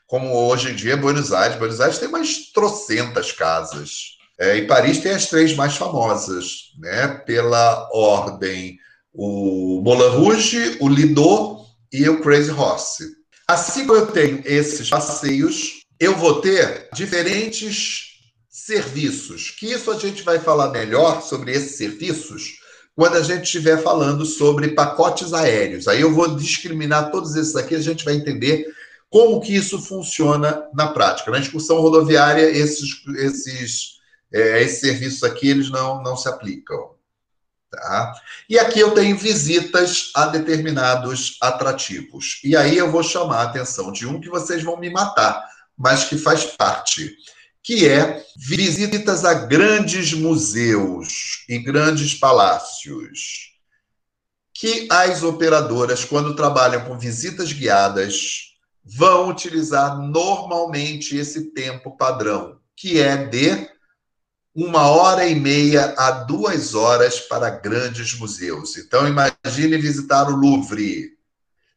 como hoje em dia Buenos Aires. Buenos Aires tem umas trocentas casas. É, e Paris tem as três mais famosas, né? Pela ordem, o Moulin Rouge, o Lido e o Crazy Horse. Assim que eu tenho esses passeios, eu vou ter diferentes serviços, que isso a gente vai falar melhor sobre esses serviços quando a gente estiver falando sobre pacotes aéreos. Aí eu vou discriminar todos esses aqui, a gente vai entender como que isso funciona na prática? Na excursão rodoviária, esses, esses, é, esses serviços aqui eles não, não se aplicam. Tá? E aqui eu tenho visitas a determinados atrativos. E aí eu vou chamar a atenção de um que vocês vão me matar, mas que faz parte, que é visitas a grandes museus e grandes palácios. Que as operadoras, quando trabalham com visitas guiadas, vão utilizar normalmente esse tempo padrão, que é de uma hora e meia a duas horas para grandes museus. Então, imagine visitar o Louvre.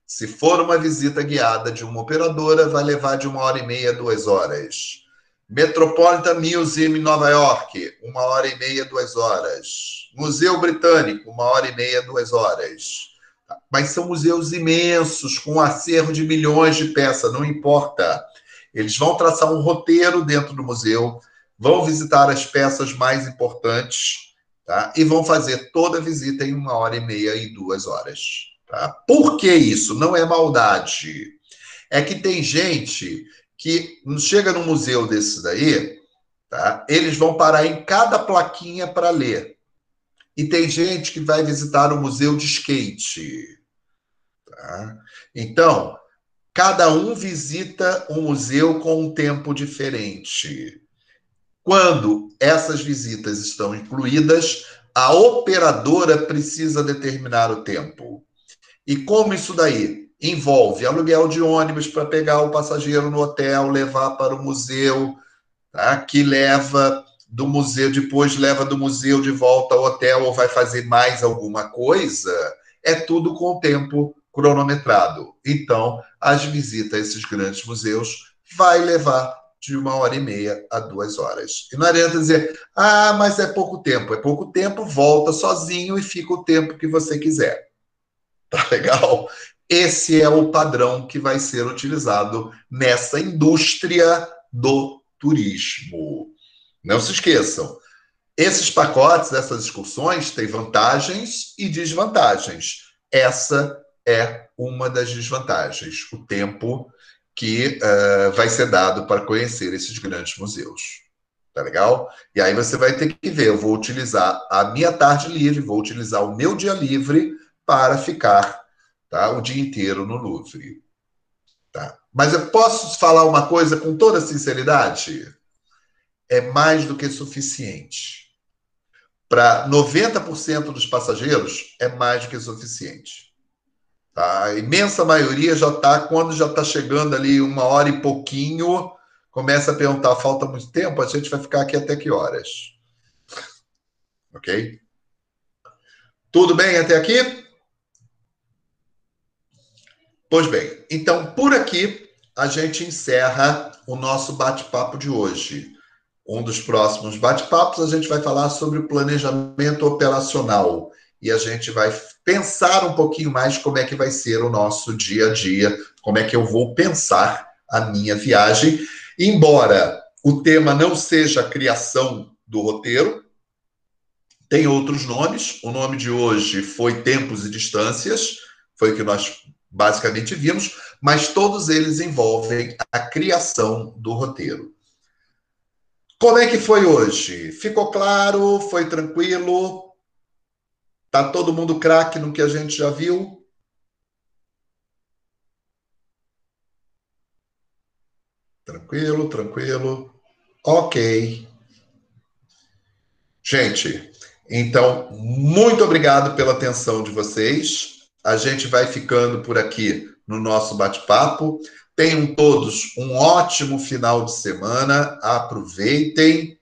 Se for uma visita guiada de uma operadora, vai levar de uma hora e meia a duas horas. Metropolitan Museum em Nova York, uma hora e meia, duas horas. Museu Britânico, uma hora e meia, duas horas mas são museus imensos, com um acervo de milhões de peças, não importa. Eles vão traçar um roteiro dentro do museu, vão visitar as peças mais importantes, tá? E vão fazer toda a visita em uma hora e meia e duas horas. Tá? Por que isso? Não é maldade. É que tem gente que chega num museu desse daí, tá? Eles vão parar em cada plaquinha para ler. E tem gente que vai visitar o museu de skate. Tá? Então, cada um visita um museu com um tempo diferente. Quando essas visitas estão incluídas, a operadora precisa determinar o tempo. E como isso daí envolve aluguel de ônibus para pegar o passageiro no hotel, levar para o museu, tá? que leva do museu, depois leva do museu de volta ao hotel ou vai fazer mais alguma coisa, é tudo com o tempo cronometrado. Então, as visitas a esses grandes museus vai levar de uma hora e meia a duas horas. E não adianta dizer, ah, mas é pouco tempo. É pouco tempo, volta sozinho e fica o tempo que você quiser. Tá legal? Esse é o padrão que vai ser utilizado nessa indústria do turismo. Não se esqueçam, esses pacotes, essas excursões têm vantagens e desvantagens. Essa é uma das desvantagens, o tempo que uh, vai ser dado para conhecer esses grandes museus. Tá legal? E aí você vai ter que ver, eu vou utilizar a minha tarde livre, vou utilizar o meu dia livre para ficar tá, o dia inteiro no Louvre. Tá. Mas eu posso falar uma coisa com toda sinceridade? É mais do que suficiente. Para 90% dos passageiros, é mais do que suficiente. Tá? A imensa maioria já está, quando já está chegando ali uma hora e pouquinho, começa a perguntar: falta muito tempo? A gente vai ficar aqui até que horas? Ok? Tudo bem até aqui? Pois bem, então por aqui a gente encerra o nosso bate-papo de hoje. Um dos próximos bate-papos a gente vai falar sobre o planejamento operacional e a gente vai pensar um pouquinho mais como é que vai ser o nosso dia a dia, como é que eu vou pensar a minha viagem, embora o tema não seja a criação do roteiro, tem outros nomes. O nome de hoje foi Tempos e Distâncias, foi o que nós basicamente vimos, mas todos eles envolvem a criação do roteiro. Como é que foi hoje? Ficou claro? Foi tranquilo? Tá todo mundo craque no que a gente já viu? Tranquilo, tranquilo. Ok. Gente, então, muito obrigado pela atenção de vocês. A gente vai ficando por aqui no nosso bate-papo. Tenham todos um ótimo final de semana. Aproveitem.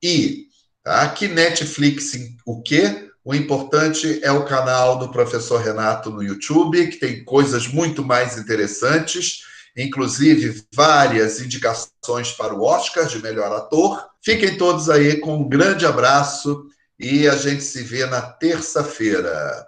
E tá, que Netflix o quê? O importante é o canal do professor Renato no YouTube, que tem coisas muito mais interessantes, inclusive várias indicações para o Oscar de melhor ator. Fiquem todos aí com um grande abraço e a gente se vê na terça-feira.